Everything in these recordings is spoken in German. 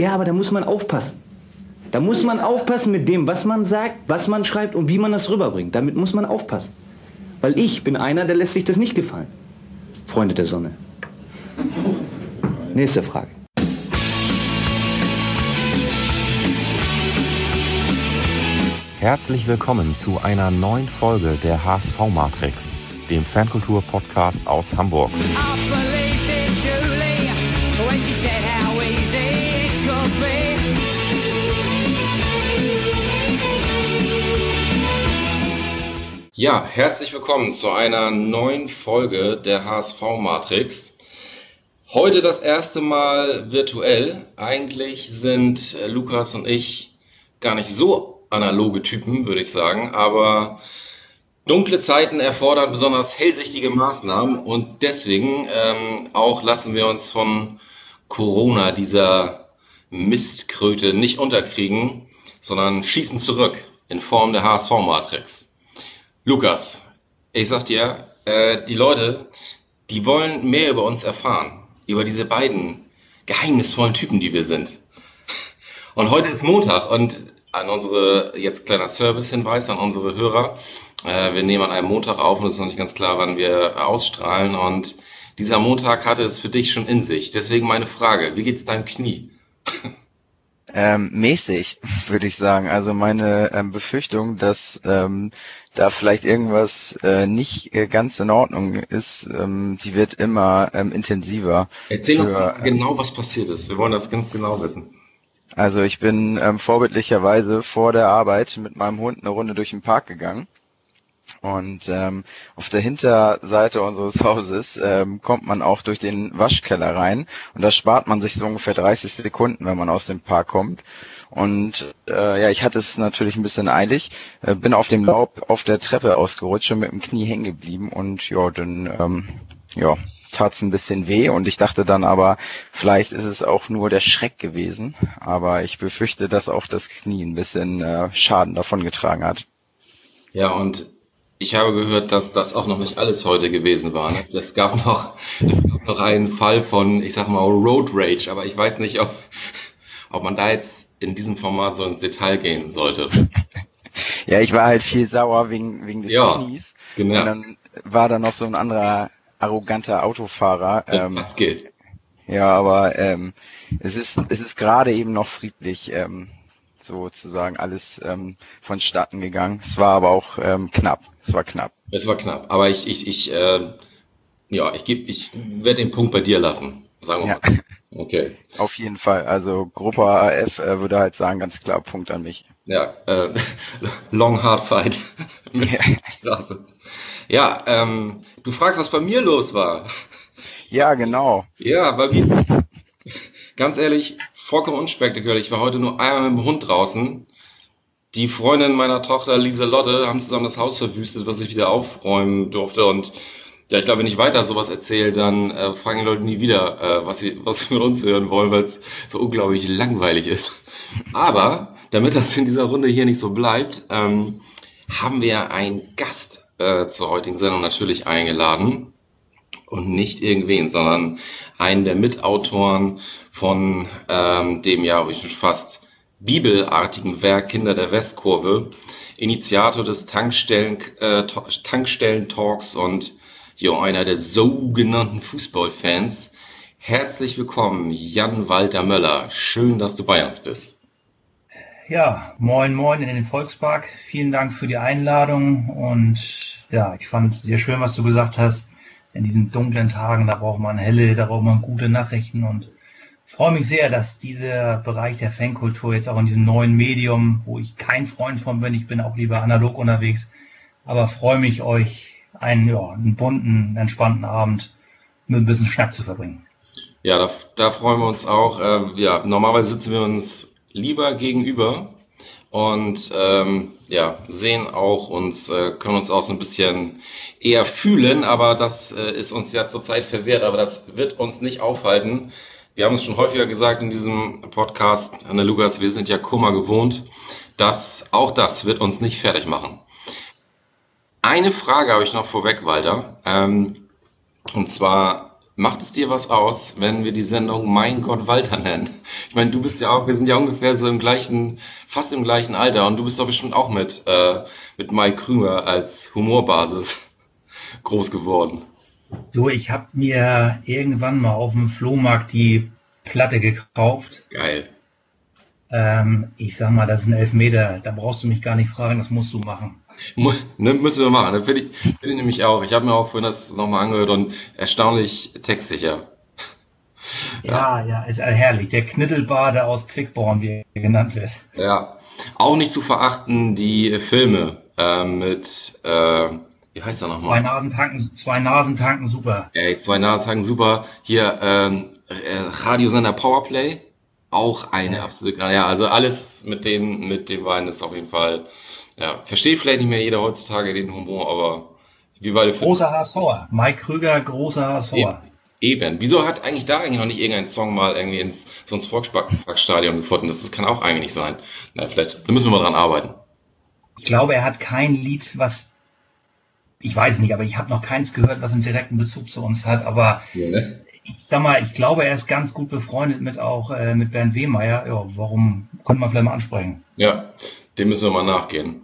ja, aber da muss man aufpassen. Da muss man aufpassen mit dem, was man sagt, was man schreibt und wie man das rüberbringt. Damit muss man aufpassen. Weil ich bin einer, der lässt sich das nicht gefallen. Freunde der Sonne. Nächste Frage. Herzlich willkommen zu einer neuen Folge der HSV Matrix, dem Fankultur-Podcast aus Hamburg. Ja, herzlich willkommen zu einer neuen Folge der HSV Matrix. Heute das erste Mal virtuell. Eigentlich sind Lukas und ich gar nicht so analoge Typen, würde ich sagen. Aber dunkle Zeiten erfordern besonders hellsichtige Maßnahmen und deswegen ähm, auch lassen wir uns von Corona, dieser Mistkröte, nicht unterkriegen, sondern schießen zurück in Form der HSV-Matrix. Lukas, ich sag dir, äh, die Leute, die wollen mehr über uns erfahren, über diese beiden geheimnisvollen Typen, die wir sind. Und heute ist Montag und an unsere, jetzt kleiner Service-Hinweis an unsere Hörer. Äh, wir nehmen an einem Montag auf und es ist noch nicht ganz klar, wann wir ausstrahlen. Und dieser Montag hatte es für dich schon in sich. Deswegen meine Frage, wie geht's deinem Knie? Ähm, mäßig, würde ich sagen. Also meine ähm, Befürchtung, dass ähm, da vielleicht irgendwas äh, nicht äh, ganz in Ordnung ist, ähm, die wird immer ähm, intensiver. Erzähl für, uns mal genau, was passiert ist. Wir wollen das ganz genau wissen. Also ich bin ähm, vorbildlicherweise vor der Arbeit mit meinem Hund eine Runde durch den Park gegangen. Und ähm, auf der Hinterseite unseres Hauses ähm, kommt man auch durch den Waschkeller rein und da spart man sich so ungefähr 30 Sekunden, wenn man aus dem Park kommt. Und äh, ja, ich hatte es natürlich ein bisschen eilig, äh, bin auf dem Laub auf der Treppe ausgerutscht und mit dem Knie hängen geblieben und ja, dann ähm, ja, tat's ein bisschen weh und ich dachte dann aber, vielleicht ist es auch nur der Schreck gewesen, aber ich befürchte, dass auch das Knie ein bisschen äh, Schaden davongetragen hat. Ja, und ich habe gehört, dass das auch noch nicht alles heute gewesen war. Ne? Es gab noch, es gab noch einen Fall von, ich sag mal, Road Rage, aber ich weiß nicht, ob, ob man da jetzt in diesem Format so ins Detail gehen sollte. Ja, ich war halt viel sauer wegen, wegen des ja, Knies. Genau. Und dann war da noch so ein anderer arroganter Autofahrer. Ähm, das geht. Ja, aber ähm, es ist es ist gerade eben noch friedlich ähm, sozusagen alles ähm, vonstatten gegangen. Es war aber auch ähm, knapp. Es war knapp. Es war knapp. Aber ich ich ich äh, ja ich gebe ich werde den Punkt bei dir lassen. Sagen wir ja. mal. Okay. Auf jeden Fall. Also Gruppe AF äh, würde halt sagen, ganz klar Punkt an mich. Ja, äh, long hard fight. Ja, ähm, du fragst, was bei mir los war. Ja, genau. Ja, bei mir. Ganz ehrlich, vollkommen unspektakulär. Ich war heute nur einmal mit dem Hund draußen. Die Freundin meiner Tochter, Lieselotte, haben zusammen das Haus verwüstet, was ich wieder aufräumen durfte. Und ja, ich glaube, wenn ich weiter sowas erzähle, dann äh, fragen die Leute nie wieder, äh, was sie, was sie mit uns hören wollen, weil es so unglaublich langweilig ist. Aber damit das in dieser Runde hier nicht so bleibt, ähm, haben wir einen Gast äh, zur heutigen Sendung natürlich eingeladen. Und nicht irgendwen, sondern einen der Mitautoren von ähm, dem ja fast bibelartigen Werk Kinder der Westkurve, Initiator des Tankstellen, äh, Tankstellen-Talks und jo, einer der sogenannten Fußballfans. Herzlich willkommen, Jan Walter Möller. Schön, dass du bei uns bist. Ja, moin, moin in den Volkspark. Vielen Dank für die Einladung und ja, ich fand sehr schön, was du gesagt hast. In diesen dunklen Tagen, da braucht man helle, da braucht man gute Nachrichten und freue mich sehr, dass dieser Bereich der Fankultur jetzt auch in diesem neuen Medium, wo ich kein Freund von bin, ich bin auch lieber analog unterwegs, aber freue mich, euch einen, ja, einen bunten, entspannten Abend mit ein bisschen Schnack zu verbringen. Ja, da, da freuen wir uns auch. Äh, ja, normalerweise sitzen wir uns lieber gegenüber und ähm, ja, sehen auch uns, äh, können uns auch so ein bisschen eher fühlen, aber das äh, ist uns ja zurzeit verwehrt, aber das wird uns nicht aufhalten. Wir haben es schon häufiger gesagt in diesem Podcast, Anne Lukas, wir sind ja Kummer gewohnt. dass auch das wird uns nicht fertig machen. Eine Frage habe ich noch vorweg, Walter. Ähm, und zwar macht es dir was aus, wenn wir die Sendung Mein Gott Walter nennen? Ich meine, du bist ja auch, wir sind ja ungefähr so im gleichen, fast im gleichen Alter und du bist doch bestimmt auch mit, äh, mit Mike Krüger als Humorbasis groß geworden. So, ich habe mir irgendwann mal auf dem Flohmarkt die Platte gekauft. Geil. Ähm, ich sag mal, das ist ein Elfmeter. Da brauchst du mich gar nicht fragen, das musst du machen. Ne, müssen wir machen. Das finde ich, find ich nämlich auch. Ich habe mir auch vorhin das nochmal angehört und erstaunlich textsicher. Ja, ja, ja, ist herrlich. Der Knittelbade aus Quickborn, wie er genannt wird. Ja. Auch nicht zu verachten die Filme äh, mit, äh, wie heißt er nochmal? Zwei Nasentanken, zwei Nasentanken super. Ey, zwei Nasentanken super. Hier, ähm, äh, Radiosender Powerplay. Auch eine ja. absolute, ja, also alles mit dem, mit dem Wein ist auf jeden Fall ja, versteht vielleicht nicht mehr jeder heutzutage den Humor, aber wie beide Großer HSVer. Mike Krüger, großer HSVer. Eben. Wieso hat eigentlich da eigentlich noch nicht irgendein Song mal irgendwie ins, so ins Volksparkstadion gefunden? Das, das kann auch eigentlich nicht sein. Na, vielleicht, da müssen wir mal dran arbeiten. Ich glaube, er hat kein Lied, was ich weiß nicht, aber ich habe noch keins gehört, was einen direkten Bezug zu uns hat. Aber ja, ne? ich sag mal, ich glaube, er ist ganz gut befreundet mit auch äh, mit Bernd Wehmeier. Ja, warum könnte man vielleicht mal ansprechen? Ja, dem müssen wir mal nachgehen.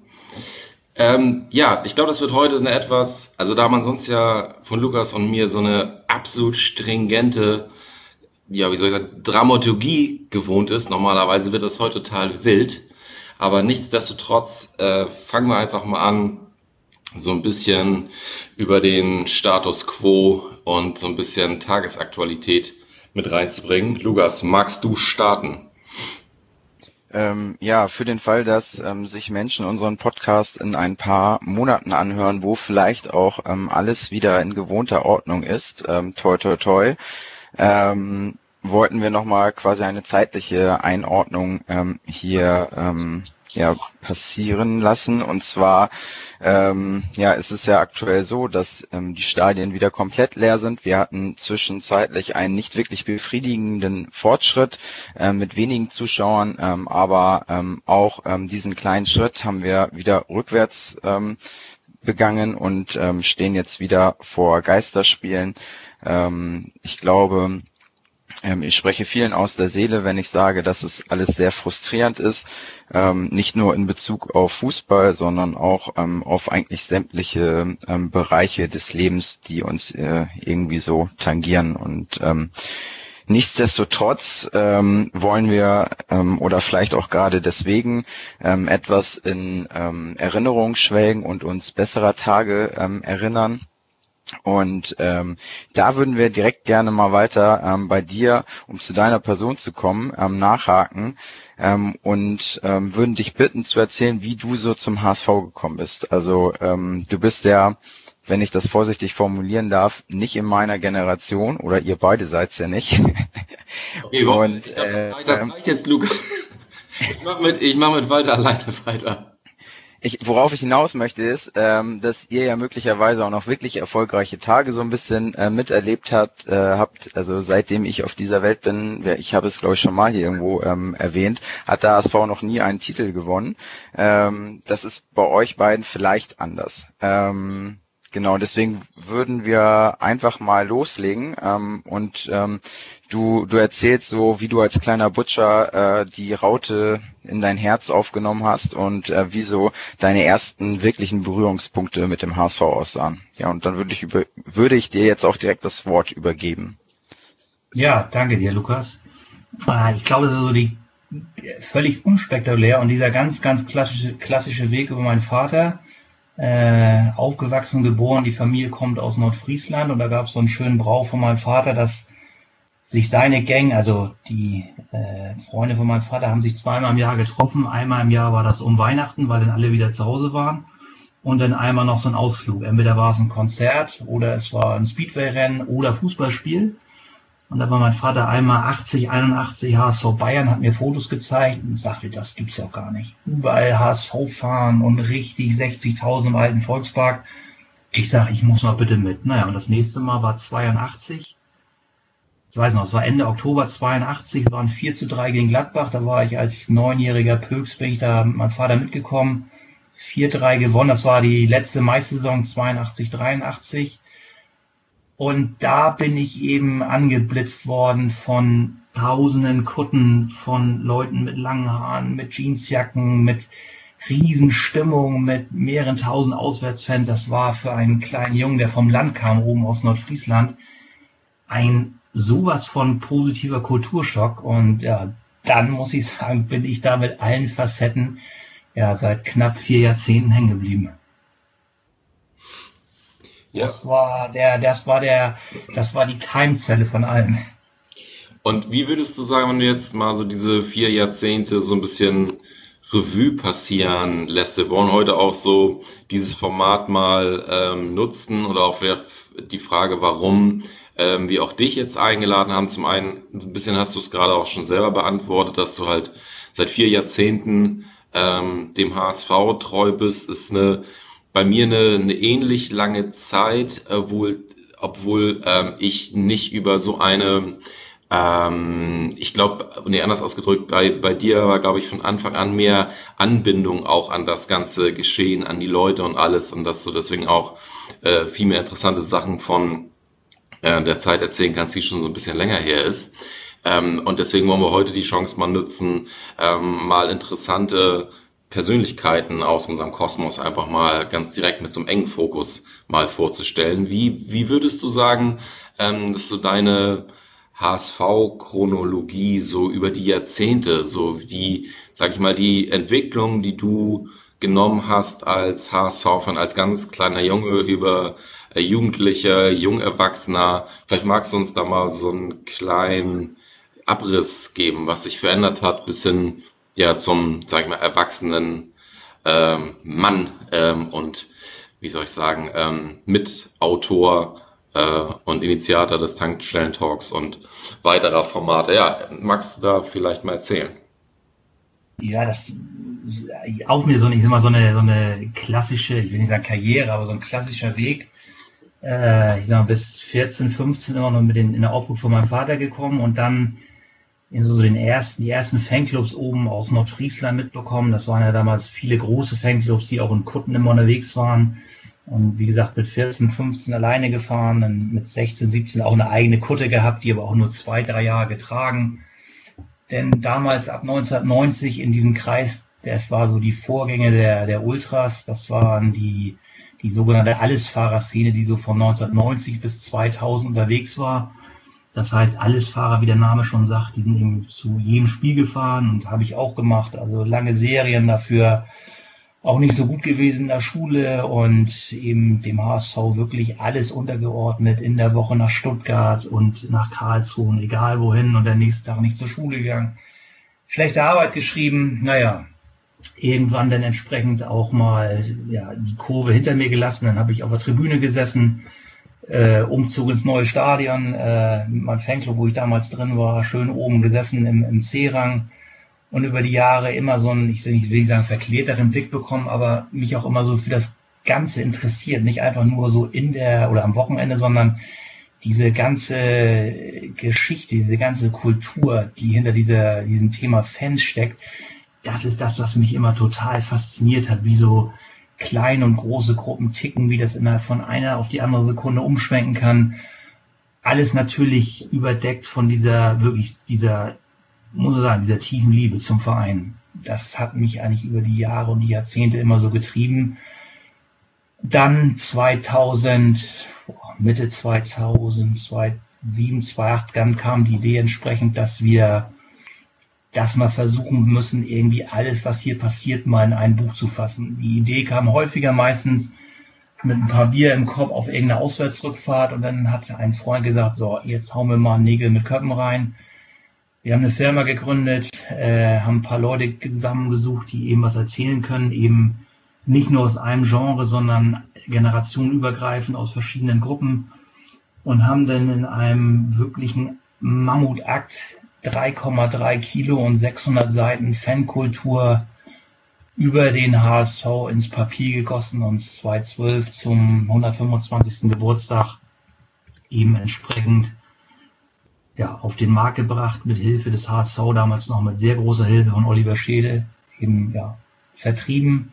Ähm, ja, ich glaube, das wird heute eine etwas, also da man sonst ja von Lukas und mir so eine absolut stringente, ja, wie soll ich sagen, Dramaturgie gewohnt ist, normalerweise wird das heute total wild. Aber nichtsdestotrotz äh, fangen wir einfach mal an, so ein bisschen über den Status quo und so ein bisschen Tagesaktualität mit reinzubringen. Lukas, magst du starten? Ähm, ja, für den Fall, dass ähm, sich Menschen unseren Podcast in ein paar Monaten anhören, wo vielleicht auch ähm, alles wieder in gewohnter Ordnung ist, ähm, toi toi toi, ähm, wollten wir nochmal quasi eine zeitliche Einordnung ähm, hier ähm, ja, passieren lassen. Und zwar ähm, ja, es ist ja aktuell so, dass ähm, die Stadien wieder komplett leer sind. Wir hatten zwischenzeitlich einen nicht wirklich befriedigenden Fortschritt äh, mit wenigen Zuschauern, ähm, aber ähm, auch ähm, diesen kleinen Schritt haben wir wieder rückwärts ähm, begangen und ähm, stehen jetzt wieder vor Geisterspielen. Ähm, ich glaube, ich spreche vielen aus der Seele, wenn ich sage, dass es alles sehr frustrierend ist, ähm, nicht nur in Bezug auf Fußball, sondern auch ähm, auf eigentlich sämtliche ähm, Bereiche des Lebens, die uns äh, irgendwie so tangieren. Und ähm, Nichtsdestotrotz ähm, wollen wir ähm, oder vielleicht auch gerade deswegen ähm, etwas in ähm, Erinnerung schwelgen und uns besserer Tage ähm, erinnern. Und ähm, da würden wir direkt gerne mal weiter ähm, bei dir, um zu deiner Person zu kommen, ähm, nachhaken ähm, und ähm, würden dich bitten zu erzählen, wie du so zum HSV gekommen bist. Also ähm, du bist ja, wenn ich das vorsichtig formulieren darf, nicht in meiner Generation oder ihr beide seid ja nicht. Okay, und, ich glaub, das, reicht, das reicht jetzt, Lukas. Ich mach mit, ich mach mit Walter alleine weiter. Ich, worauf ich hinaus möchte, ist, ähm, dass ihr ja möglicherweise auch noch wirklich erfolgreiche Tage so ein bisschen äh, miterlebt habt, äh, habt. Also seitdem ich auf dieser Welt bin, ich habe es glaube ich schon mal hier irgendwo ähm, erwähnt, hat der ASV noch nie einen Titel gewonnen. Ähm, das ist bei euch beiden vielleicht anders. Ähm, Genau, deswegen würden wir einfach mal loslegen ähm, und ähm, du, du erzählst so, wie du als kleiner Butcher äh, die Raute in dein Herz aufgenommen hast und äh, wie so deine ersten wirklichen Berührungspunkte mit dem HSV aussahen. Ja, und dann würde ich, über, würde ich dir jetzt auch direkt das Wort übergeben. Ja, danke dir, Lukas. Ah, ich glaube, das ist so die völlig unspektakulär und dieser ganz, ganz klassische, klassische Weg über meinen Vater, äh, aufgewachsen, geboren. Die Familie kommt aus Nordfriesland und da gab es so einen schönen Brauch von meinem Vater, dass sich seine Gang, also die äh, Freunde von meinem Vater, haben sich zweimal im Jahr getroffen. Einmal im Jahr war das um Weihnachten, weil dann alle wieder zu Hause waren. Und dann einmal noch so ein Ausflug. Entweder war es ein Konzert oder es war ein Speedway-Rennen oder Fußballspiel. Und da war mein Vater einmal 80, 81 HSV Bayern, hat mir Fotos gezeigt und sagte, das gibt's ja gar nicht. Überall HSV fahren und richtig 60.000 im alten Volkspark. Ich sage, ich muss mal bitte mit. Naja, und das nächste Mal war 82. Ich weiß noch, es war Ende Oktober 82, es waren 4 zu 3 gegen Gladbach. Da war ich als neunjähriger Pöks, bin ich da mit meinem Vater mitgekommen. 4-3 gewonnen, das war die letzte Meistersaison 82, 83. Und da bin ich eben angeblitzt worden von tausenden Kutten, von Leuten mit langen Haaren, mit Jeansjacken, mit Riesenstimmung, mit mehreren tausend Auswärtsfans. Das war für einen kleinen Jungen, der vom Land kam, oben aus Nordfriesland, ein sowas von positiver Kulturschock. Und ja, dann muss ich sagen, bin ich da mit allen Facetten ja seit knapp vier Jahrzehnten hängen geblieben. Ja. Das war der, das war der, das war die Keimzelle von allem. Und wie würdest du sagen, wenn du jetzt mal so diese vier Jahrzehnte so ein bisschen Revue passieren lässt? Wir wollen heute auch so dieses Format mal ähm, nutzen oder auch vielleicht die Frage, warum ähm, wir auch dich jetzt eingeladen haben. Zum einen, ein bisschen hast du es gerade auch schon selber beantwortet, dass du halt seit vier Jahrzehnten ähm, dem HSV treu bist, ist eine bei mir eine, eine ähnlich lange Zeit, obwohl, obwohl ähm, ich nicht über so eine ähm, ich glaube, nee, anders ausgedrückt, bei, bei dir war, glaube ich, von Anfang an mehr Anbindung auch an das ganze Geschehen, an die Leute und alles und dass du deswegen auch äh, viel mehr interessante Sachen von äh, der Zeit erzählen kannst, die schon so ein bisschen länger her ist. Ähm, und deswegen wollen wir heute die Chance mal nutzen, ähm, mal interessante Persönlichkeiten aus unserem Kosmos einfach mal ganz direkt mit so einem engen Fokus mal vorzustellen. Wie, wie würdest du sagen, ähm, dass so deine HSV-Chronologie so über die Jahrzehnte, so die, sag ich mal, die Entwicklung, die du genommen hast als HSV-Fan, als ganz kleiner Junge über äh, Jugendlicher, Jungerwachsener. Vielleicht magst du uns da mal so einen kleinen Abriss geben, was sich verändert hat, bis hin ja zum, sag ich mal, erwachsenen ähm, Mann ähm, und wie soll ich sagen, ähm, Mitautor äh, und Initiator des Tankstellen-Talks und weiterer Formate. Ja, magst du da vielleicht mal erzählen? Ja, das auch mir so, ich sag mal, so eine, so eine klassische, ich will nicht sagen Karriere, aber so ein klassischer Weg. Äh, ich sag mal, bis 14, 15 immer noch mit den, in der Obhut von meinem Vater gekommen und dann in so den ersten, die ersten Fanclubs oben aus Nordfriesland mitbekommen. Das waren ja damals viele große Fanclubs, die auch in Kutten immer unterwegs waren. Und wie gesagt, mit 14, 15 alleine gefahren, dann mit 16, 17 auch eine eigene Kutte gehabt, die aber auch nur zwei, drei Jahre getragen. Denn damals ab 1990 in diesem Kreis, das war so die Vorgänge der, der Ultras, das waren die, die sogenannte Allesfahrerszene, die so von 1990 bis 2000 unterwegs war. Das heißt, alles Fahrer, wie der Name schon sagt, die sind eben zu jedem Spiel gefahren und habe ich auch gemacht. Also lange Serien dafür, auch nicht so gut gewesen in der Schule und eben dem HSV wirklich alles untergeordnet in der Woche nach Stuttgart und nach Karlsruhe, egal wohin und der nächste Tag nicht zur Schule gegangen. Schlechte Arbeit geschrieben, naja, irgendwann dann entsprechend auch mal ja, die Kurve hinter mir gelassen, dann habe ich auf der Tribüne gesessen, äh, Umzug ins neue Stadion, äh, mein Fanclub, wo ich damals drin war, schön oben gesessen im, im C-Rang und über die Jahre immer so einen, ich will nicht sagen, verklärteren Blick bekommen, aber mich auch immer so für das Ganze interessiert. Nicht einfach nur so in der oder am Wochenende, sondern diese ganze Geschichte, diese ganze Kultur, die hinter dieser, diesem Thema Fans steckt, das ist das, was mich immer total fasziniert hat, wie so kleine und große Gruppen ticken, wie das innerhalb von einer auf die andere Sekunde umschwenken kann. Alles natürlich überdeckt von dieser, wirklich dieser, muss man sagen, dieser tiefen Liebe zum Verein. Das hat mich eigentlich über die Jahre und die Jahrzehnte immer so getrieben. Dann 2000, Mitte 2000, 2007, 2008, dann kam die Idee entsprechend, dass wir dass wir versuchen müssen, irgendwie alles, was hier passiert, mal in ein Buch zu fassen. Die Idee kam häufiger meistens mit ein paar Bier im Kopf auf irgendeine Auswärtsrückfahrt und dann hat ein Freund gesagt, so, jetzt hauen wir mal Nägel mit Köppen rein. Wir haben eine Firma gegründet, äh, haben ein paar Leute zusammengesucht, die eben was erzählen können, eben nicht nur aus einem Genre, sondern generationenübergreifend aus verschiedenen Gruppen und haben dann in einem wirklichen Mammutakt 3,3 Kilo und 600 Seiten Fankultur über den HSV ins Papier gegossen und 2012 zum 125. Geburtstag eben entsprechend ja, auf den Markt gebracht mit Hilfe des HSV, damals noch mit sehr großer Hilfe von Oliver Schede, eben ja, vertrieben.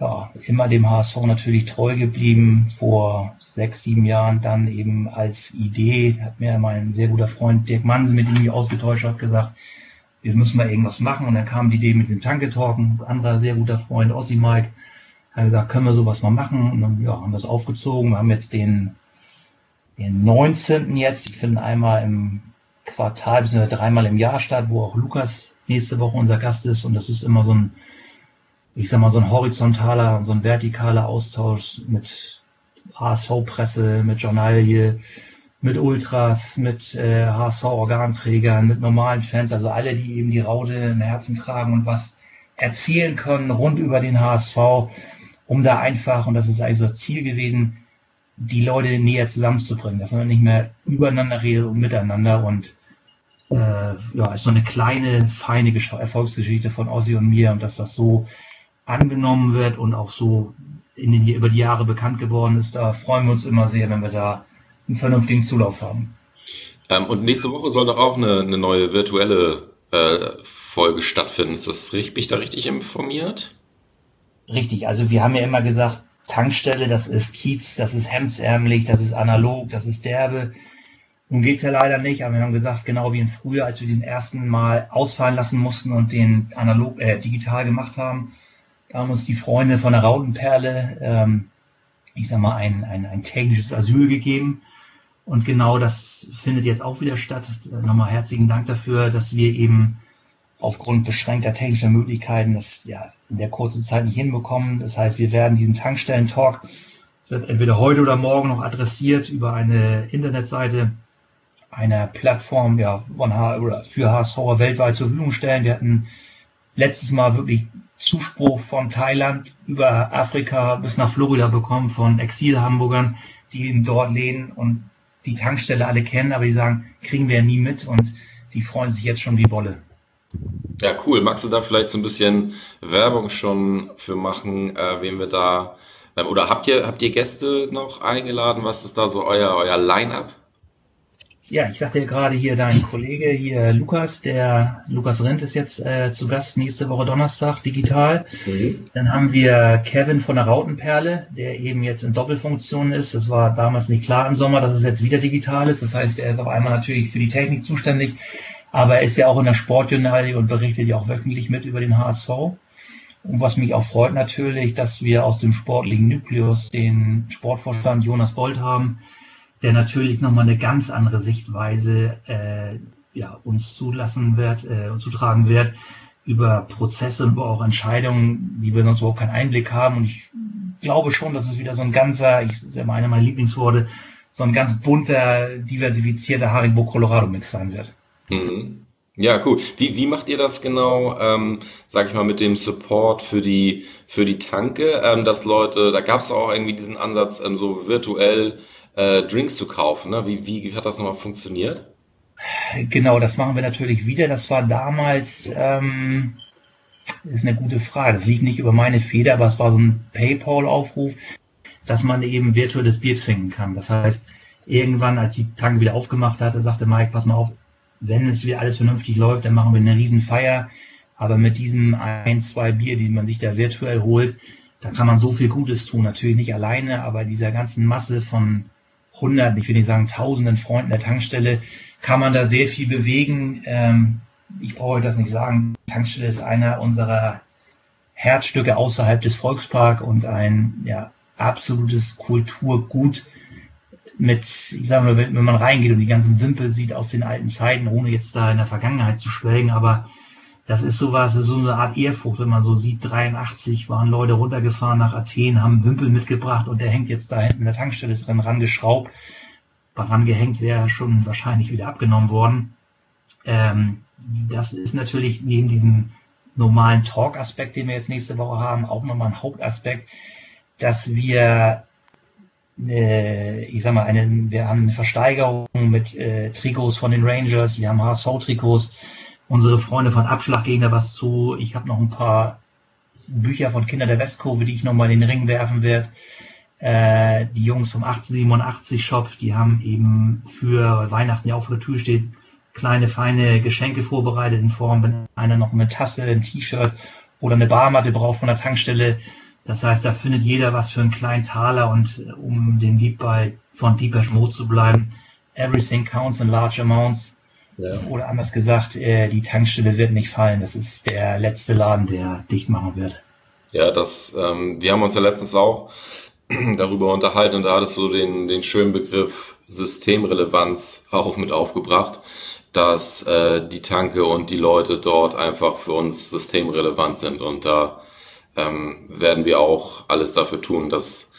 Ja, immer dem HSV natürlich treu geblieben. Vor sechs, sieben Jahren dann eben als Idee, hat mir mein sehr guter Freund Dirk Mansen, mit dem ich ausgetauscht gesagt, wir müssen mal irgendwas machen. Und dann kam die Idee mit dem Tanketalken, anderer sehr guter Freund, Ossi Mike, hat gesagt, können wir sowas mal machen? Und dann ja, haben wir es aufgezogen. Wir haben jetzt den, den 19. jetzt, ich finde einmal im Quartal, bzw. dreimal im Jahr statt, wo auch Lukas nächste Woche unser Gast ist. Und das ist immer so ein, ich sag mal, so ein horizontaler, so ein vertikaler Austausch mit HSV-Presse, mit Journalie, mit Ultras, mit äh, HSV-Organträgern, mit normalen Fans, also alle, die eben die Raute im Herzen tragen und was erzählen können rund über den HSV, um da einfach, und das ist eigentlich so das Ziel gewesen, die Leute näher zusammenzubringen, dass man nicht mehr übereinander redet und miteinander und äh, ja, ist so eine kleine, feine Gesch Erfolgsgeschichte von Ossi und mir und dass das so angenommen wird und auch so in den, über die Jahre bekannt geworden ist, da freuen wir uns immer sehr, wenn wir da einen vernünftigen Zulauf haben. Ähm, und nächste Woche soll doch auch eine, eine neue virtuelle äh, Folge stattfinden. Ist das richtig, bin ich da richtig informiert? Richtig, also wir haben ja immer gesagt, Tankstelle, das ist Kiez, das ist hemdsärmlich, das ist analog, das ist derbe. Nun geht's ja leider nicht, aber wir haben gesagt, genau wie in früher, als wir diesen ersten Mal ausfallen lassen mussten und den analog, äh, digital gemacht haben, haben uns die Freunde von der Rautenperle, ähm, ich sag mal, ein, ein, ein technisches Asyl gegeben. Und genau das findet jetzt auch wieder statt. Nochmal herzlichen Dank dafür, dass wir eben aufgrund beschränkter technischer Möglichkeiten das ja in der kurzen Zeit nicht hinbekommen. Das heißt, wir werden diesen Tankstellen-Talk, wird entweder heute oder morgen noch adressiert über eine Internetseite einer Plattform ja, von H oder für HSV weltweit zur Verfügung stellen. Wir hatten letztes Mal wirklich Zuspruch von Thailand über Afrika bis nach Florida bekommen von Exil-Hamburgern, die dort lehnen und die Tankstelle alle kennen, aber die sagen, kriegen wir ja nie mit und die freuen sich jetzt schon wie Wolle. Ja, cool. Magst du da vielleicht so ein bisschen Werbung schon für machen, äh, wen wir da oder habt ihr habt ihr Gäste noch eingeladen? Was ist da so euer euer Line-up? Ja, ich sagte ja gerade hier dein Kollege hier Lukas, der Lukas Rindt ist jetzt äh, zu Gast nächste Woche Donnerstag digital. Mhm. Dann haben wir Kevin von der Rautenperle, der eben jetzt in Doppelfunktion ist. Das war damals nicht klar im Sommer, dass es jetzt wieder digital ist. Das heißt, er ist auf einmal natürlich für die Technik zuständig, aber er ist ja auch in der Sportjournalie und berichtet ja auch wöchentlich mit über den HSV. Und was mich auch freut natürlich, dass wir aus dem sportlichen Nukleus den Sportvorstand Jonas Bolt haben, der natürlich nochmal eine ganz andere Sichtweise äh, ja, uns zulassen wird äh, zutragen wird über Prozesse und auch Entscheidungen, die wir sonst überhaupt keinen Einblick haben. Und ich glaube schon, dass es wieder so ein ganzer, ich ist ja einer meiner Lieblingsworte, so ein ganz bunter, diversifizierter Haribo Colorado Mix sein wird. Mhm. Ja, cool. Wie, wie macht ihr das genau, ähm, sag ich mal, mit dem Support für die, für die Tanke, ähm, dass Leute, da gab es auch irgendwie diesen Ansatz, ähm, so virtuell äh, Drinks zu kaufen. Ne? Wie, wie hat das nochmal funktioniert? Genau, das machen wir natürlich wieder. Das war damals, ähm, ist eine gute Frage. Das liegt nicht über meine Feder, aber es war so ein PayPal-Aufruf, dass man eben virtuelles Bier trinken kann. Das heißt, irgendwann, als die Tank wieder aufgemacht hatte, sagte Mike, pass mal auf, wenn es wieder alles vernünftig läuft, dann machen wir eine Riesenfeier. Aber mit diesem ein, zwei Bier, die man sich da virtuell holt, da kann man so viel Gutes tun. Natürlich nicht alleine, aber dieser ganzen Masse von Hunderten, ich will nicht sagen Tausenden Freunden der Tankstelle, kann man da sehr viel bewegen. Ähm, ich brauche das nicht sagen. Die Tankstelle ist einer unserer Herzstücke außerhalb des Volkspark und ein ja, absolutes Kulturgut mit, ich sage mal, wenn, wenn man reingeht und die ganzen Wimpel sieht aus den alten Zeiten, ohne jetzt da in der Vergangenheit zu schwelgen, aber das ist sowas, das ist so eine Art Ehrfurcht, wenn man so sieht, 83 waren Leute runtergefahren nach Athen, haben Wimpel mitgebracht und der hängt jetzt da hinten in der Tankstelle drin rangeschraubt. Daran gehängt wäre schon wahrscheinlich wieder abgenommen worden. Ähm, das ist natürlich neben diesem normalen Talk-Aspekt, den wir jetzt nächste Woche haben, auch nochmal ein Hauptaspekt, dass wir äh, ich sag mal, eine, wir haben eine Versteigerung mit äh, Trikots von den Rangers, wir haben HSV-Trikots, unsere Freunde von Abschlag gehen da was zu. Ich habe noch ein paar Bücher von Kinder der Westkurve, die ich nochmal in den Ring werfen werde. Äh, die Jungs vom 1887 Shop, die haben eben für Weihnachten ja auch vor der Tür steht, kleine feine Geschenke vorbereitet in Form, wenn einer noch eine Tasse, ein T-Shirt oder eine Barmatte braucht von der Tankstelle, Das heißt, da findet jeder was für einen kleinen Taler und äh, um dem Lied bei von Deepesh Mode zu bleiben, everything counts in large amounts. Ja. Oder anders gesagt, äh, die Tankstelle wird nicht fallen. Das ist der letzte Laden, der dicht machen wird. Ja, das, ähm, wir haben uns ja letztens auch darüber unterhalten und da hattest du den, den schönen Begriff Systemrelevanz auch mit aufgebracht, dass äh, die Tanke und die Leute dort einfach für uns systemrelevant sind und da ähm, werden wir auch alles dafür tun, dass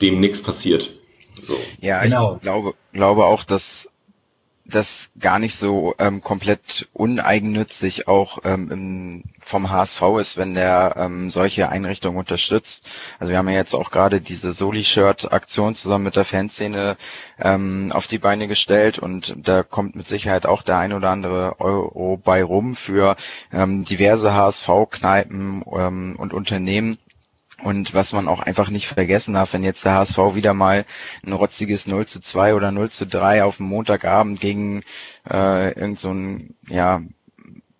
dem nichts passiert. So. Ja, genau. ich glaube, glaube auch, dass das gar nicht so ähm, komplett uneigennützig auch ähm, im, vom HSV ist, wenn der ähm, solche Einrichtungen unterstützt. Also wir haben ja jetzt auch gerade diese Soli-Shirt-Aktion zusammen mit der Fanszene ähm, auf die Beine gestellt und da kommt mit Sicherheit auch der ein oder andere Euro bei rum für ähm, diverse HSV-Kneipen ähm, und Unternehmen und was man auch einfach nicht vergessen darf, wenn jetzt der HSV wieder mal ein rotziges 0 zu 2 oder 0 zu 3 auf dem Montagabend gegen äh, irgend so ja,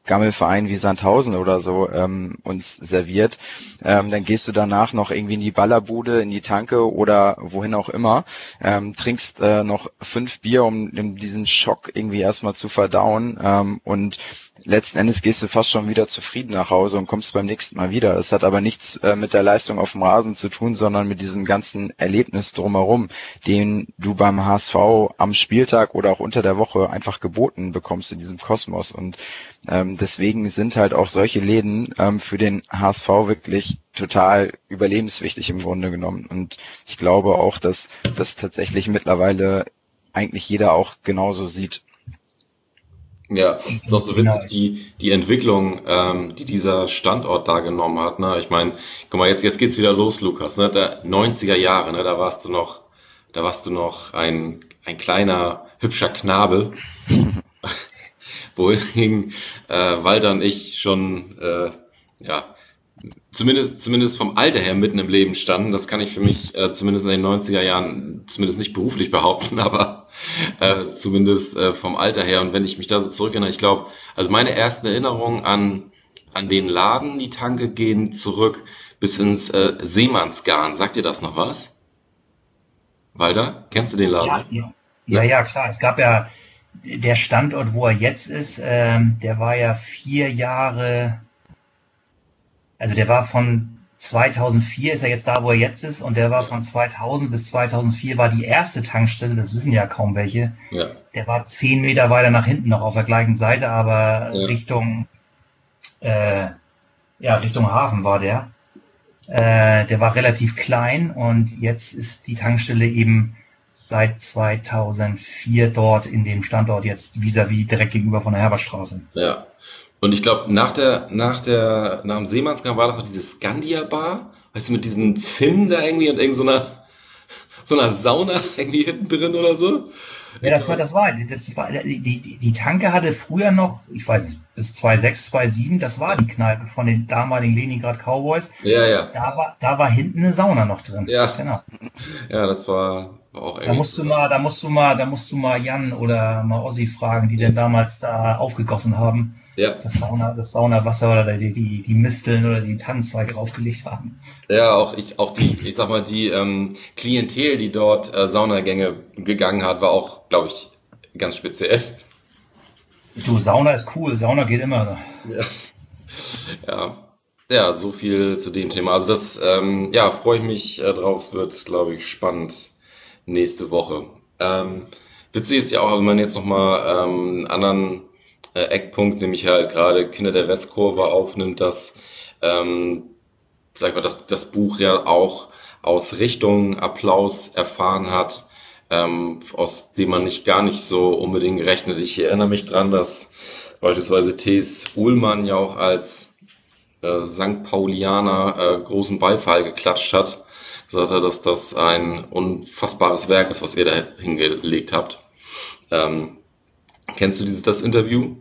Gammelverein wie Sandhausen oder so ähm, uns serviert, ähm, dann gehst du danach noch irgendwie in die Ballerbude, in die Tanke oder wohin auch immer, ähm, trinkst äh, noch fünf Bier, um, um diesen Schock irgendwie erstmal zu verdauen ähm, und letzten Endes gehst du fast schon wieder zufrieden nach Hause und kommst beim nächsten Mal wieder. Das hat aber nichts äh, mit der Leistung auf dem Rasen zu tun, sondern mit diesem ganzen Erlebnis drumherum, den du beim HSV am Spieltag oder auch unter der Woche einfach geboten bekommst in diesem Kosmos. Und ähm, deswegen sind halt auch solche Läden ähm, für den HSV wirklich total überlebenswichtig im Grunde genommen. Und ich glaube auch, dass das tatsächlich mittlerweile eigentlich jeder auch genauso sieht. Ja, ist auch so witzig, die, die Entwicklung, ähm, die dieser Standort da genommen hat. Ne? Ich meine, guck mal, jetzt, jetzt geht's wieder los, Lukas. Ne? Der 90er Jahre, ne? da warst du noch, da warst du noch ein, ein kleiner, hübscher Knabe. Wohingegen äh, Walter und ich schon äh, ja, zumindest, zumindest vom Alter her mitten im Leben standen. Das kann ich für mich äh, zumindest in den 90er Jahren zumindest nicht beruflich behaupten, aber äh, zumindest äh, vom Alter her. Und wenn ich mich da so zurückerinnere, ich glaube, also meine ersten Erinnerungen an, an den Laden, die Tanke, gehen zurück bis ins äh, Seemannsgarn. Sagt ihr das noch was? Walter, kennst du den Laden? Ja, ja. ja, ja klar. Es gab ja der Standort, wo er jetzt ist, ähm, der war ja vier Jahre also der war von 2004 ist er jetzt da, wo er jetzt ist, und der war von 2000 bis 2004 war die erste Tankstelle, das wissen ja kaum welche. Ja. Der war zehn Meter weiter nach hinten noch auf der gleichen Seite, aber ja. Richtung, äh, ja, Richtung Hafen war der. Äh, der war relativ klein und jetzt ist die Tankstelle eben seit 2004 dort in dem Standort jetzt vis-à-vis -vis direkt gegenüber von der Herberstraße. Ja. Und ich glaube, nach der, nach der, nach dem Seemannsgang war das noch diese Scandia-Bar, weißt du, mit diesen Finnen da irgendwie und irgend so einer, so einer Sauna irgendwie hinten drin oder so. Ja, das war, das war, das war die, die, die Tanke hatte früher noch, ich weiß nicht, bis 2,6, 2,7, das war die Kneipe von den damaligen Leningrad Cowboys. Ja, ja. Da war, da war hinten eine Sauna noch drin. Ja. Genau. Ja, das war, war auch irgendwie. Da musst du mal, da musst du mal, da musst du mal Jan oder mal Ossi fragen, die denn damals da aufgegossen haben ja. das, Sauna, das Saunawasser oder die, die, die Misteln oder die Tannenzweige draufgelegt haben. Ja, auch ich, auch die, ich sag mal, die ähm, Klientel, die dort äh, Saunagänge gegangen hat, war auch, glaube ich, ganz speziell. Du, Sauna ist cool, Sauna geht immer. Ja. ja. Ja, so viel zu dem Thema. Also das, ähm, ja, freue ich mich äh, drauf. Es wird, glaube ich, spannend nächste Woche. Ähm, witzig ist ja auch, wenn man jetzt nochmal ähm, anderen äh, Eckpunkt, nämlich halt gerade Kinder der Westkurve aufnimmt, dass, ähm, sag mal, dass das Buch ja auch aus Richtung Applaus erfahren hat, ähm, aus dem man nicht gar nicht so unbedingt rechnet. Ich erinnere mich dran, dass beispielsweise T.S. Uhlmann ja auch als äh, St. Paulianer äh, großen Beifall geklatscht hat. Gesagt hat, dass das ein unfassbares Werk ist, was ihr da hingelegt habt. Ähm, kennst du dieses das Interview?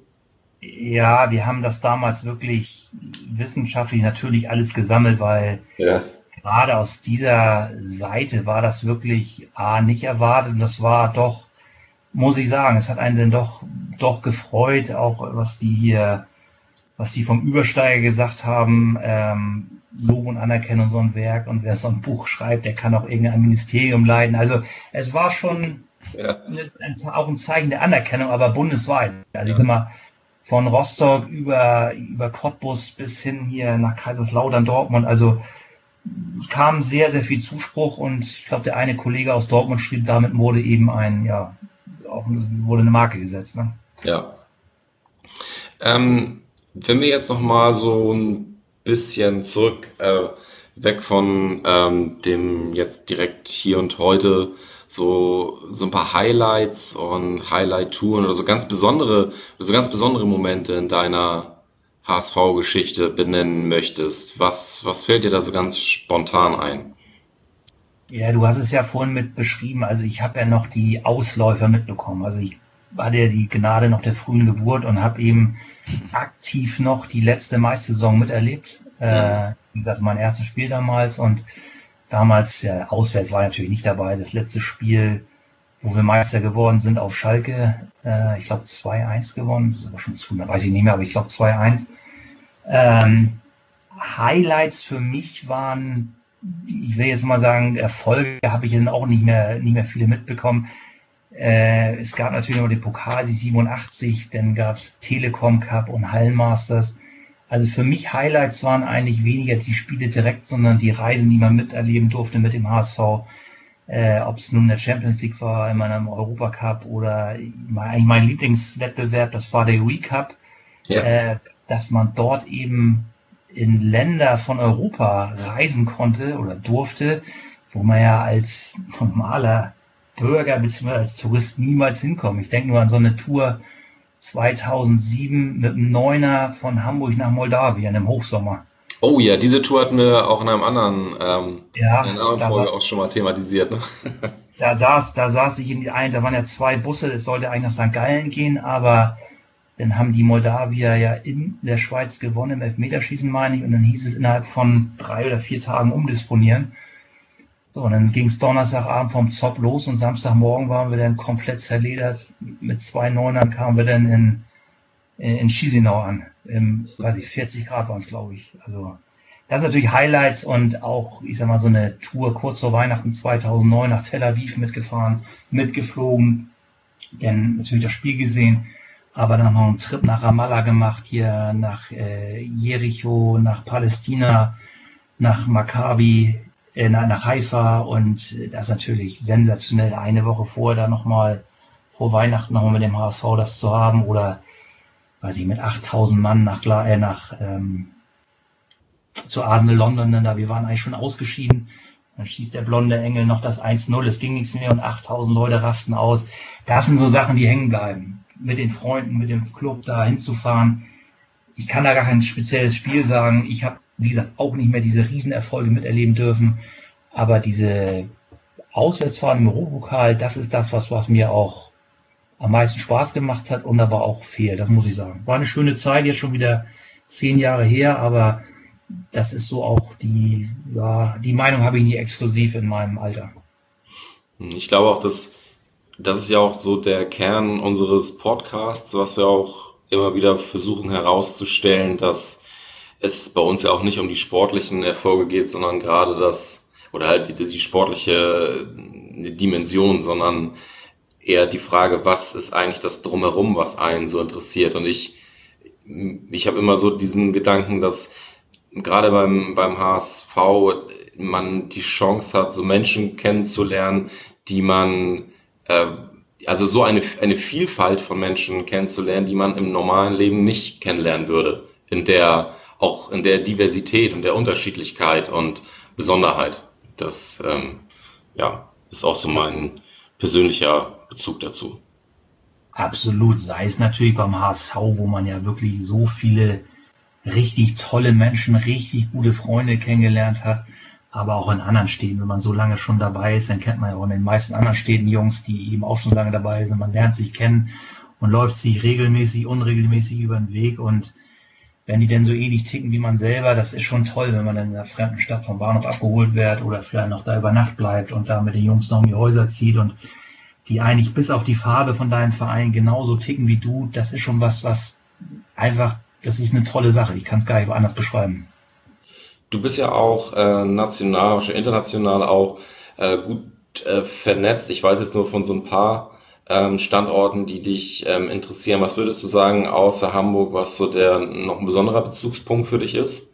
Ja, wir haben das damals wirklich wissenschaftlich natürlich alles gesammelt, weil ja. gerade aus dieser Seite war das wirklich A, nicht erwartet und das war doch, muss ich sagen, es hat einen dann doch, doch gefreut, auch was die hier was sie vom Übersteiger gesagt haben, ähm, Lob und Anerkennung so ein Werk und wer so ein Buch schreibt, der kann auch irgendein Ministerium leiten. Also es war schon ja. auch ein Zeichen der Anerkennung, aber bundesweit. Also ich sag mal, von Rostock über, über Cottbus bis hin hier nach Kaiserslautern, Dortmund, also kam sehr, sehr viel Zuspruch und ich glaube, der eine Kollege aus Dortmund schrieb, damit wurde eben ein, ja, auch wurde eine Marke gesetzt. Ne? Ja. Ähm, wenn wir jetzt noch mal so ein bisschen zurück, äh, weg von ähm, dem jetzt direkt hier und heute, so, so ein paar Highlights und Highlight-Touren oder so ganz besondere, so ganz besondere Momente in deiner HSV-Geschichte benennen möchtest. Was, was fällt dir da so ganz spontan ein? Ja, du hast es ja vorhin mit beschrieben. Also ich habe ja noch die Ausläufer mitbekommen. Also ich hatte ja die Gnade noch der frühen Geburt und habe eben aktiv noch die letzte Meistersaison miterlebt. Äh, wie gesagt, mein erstes Spiel damals und damals, ja, auswärts war natürlich nicht dabei. Das letzte Spiel, wo wir Meister geworden sind auf Schalke, äh, ich glaube 2-1 gewonnen. Das ist aber schon zu, weiß ich nicht mehr, aber ich glaube 2-1. Ähm, Highlights für mich waren, ich will jetzt mal sagen, Erfolge habe ich dann auch nicht mehr, nicht mehr viele mitbekommen. Äh, es gab natürlich noch den Pokal 87, dann gab es Telekom Cup und Hallenmasters. Also für mich Highlights waren eigentlich weniger die Spiele direkt, sondern die Reisen, die man miterleben durfte mit dem HSV. Äh, Ob es nun der Champions League war, in meinem Europacup oder eigentlich mein Lieblingswettbewerb, das war der Cup. Ja. Äh, dass man dort eben in Länder von Europa reisen konnte oder durfte, wo man ja als normaler Bürger bzw. als Tourist niemals hinkommen. Ich denke nur an so eine Tour 2007 mit einem Neuner von Hamburg nach Moldawien im Hochsommer. Oh ja, diese Tour hatten wir auch in einem anderen, ähm, ja, in einer anderen Folge auch schon mal thematisiert. Ne? da saß, da saß ich in die ein, da waren ja zwei Busse, es sollte eigentlich nach St. Gallen gehen, aber dann haben die Moldawier ja in der Schweiz gewonnen im Elfmeterschießen, meine ich, und dann hieß es innerhalb von drei oder vier Tagen umdisponieren. So, und dann ging es Donnerstagabend vom Zopp los und Samstagmorgen waren wir dann komplett zerledert. Mit zwei Neunern kamen wir dann in, in Schiesinau an. Im, weiß ich, 40 Grad waren es, glaube ich. Also, das sind natürlich Highlights und auch, ich sag mal, so eine Tour kurz vor Weihnachten 2009 nach Tel Aviv mitgefahren, mitgeflogen, dann natürlich das Spiel gesehen, aber dann noch einen Trip nach Ramallah gemacht, hier nach äh, Jericho, nach Palästina, nach Maccabi, äh, nach Haifa und das ist natürlich sensationell, eine Woche vorher da nochmal vor Weihnachten nochmal mit dem HSV das zu haben oder weiß ich, mit 8000 Mann nach, äh, nach ähm, zu Arsenal London, dann da wir waren eigentlich schon ausgeschieden. Dann schießt der blonde Engel noch das 1-0, es ging nichts mehr und 8000 Leute rasten aus. Das sind so Sachen, die hängen bleiben. Mit den Freunden, mit dem Club da hinzufahren. Ich kann da gar kein spezielles Spiel sagen. Ich habe wie gesagt, auch nicht mehr diese Riesenerfolge miterleben dürfen. Aber diese Auswärtsfahren im Europapokal, das ist das, was, was mir auch am meisten Spaß gemacht hat und aber auch fehlt, das muss ich sagen. War eine schöne Zeit, jetzt schon wieder zehn Jahre her, aber das ist so auch die, ja, die Meinung habe ich nie exklusiv in meinem Alter. Ich glaube auch, dass das ist ja auch so der Kern unseres Podcasts, was wir auch immer wieder versuchen herauszustellen, dass es bei uns ja auch nicht um die sportlichen Erfolge geht, sondern gerade das, oder halt die, die sportliche Dimension, sondern eher die Frage, was ist eigentlich das Drumherum, was einen so interessiert. Und ich, ich habe immer so diesen Gedanken, dass gerade beim, beim HSV man die Chance hat, so Menschen kennenzulernen, die man, äh, also so eine, eine Vielfalt von Menschen kennenzulernen, die man im normalen Leben nicht kennenlernen würde. In der auch in der Diversität und der Unterschiedlichkeit und Besonderheit. Das ähm, ja, ist auch so mein persönlicher Bezug dazu. Absolut, sei es natürlich beim HSV, wo man ja wirklich so viele richtig tolle Menschen, richtig gute Freunde kennengelernt hat, aber auch in anderen Städten, wenn man so lange schon dabei ist, dann kennt man ja auch in den meisten anderen Städten Jungs, die eben auch schon lange dabei sind. Man lernt sich kennen und läuft sich regelmäßig, unregelmäßig über den Weg und wenn die denn so ähnlich ticken wie man selber, das ist schon toll, wenn man dann in einer fremden Stadt vom Bahnhof abgeholt wird oder vielleicht noch da über Nacht bleibt und da mit den Jungs noch um die Häuser zieht und die eigentlich bis auf die Farbe von deinem Verein genauso ticken wie du, das ist schon was, was einfach das ist eine tolle Sache. Ich kann es gar nicht anders beschreiben. Du bist ja auch äh, national, international auch äh, gut äh, vernetzt. Ich weiß jetzt nur von so ein paar ähm, Standorten, die dich ähm, interessieren. Was würdest du sagen, außer Hamburg, was so der noch ein besonderer Bezugspunkt für dich ist?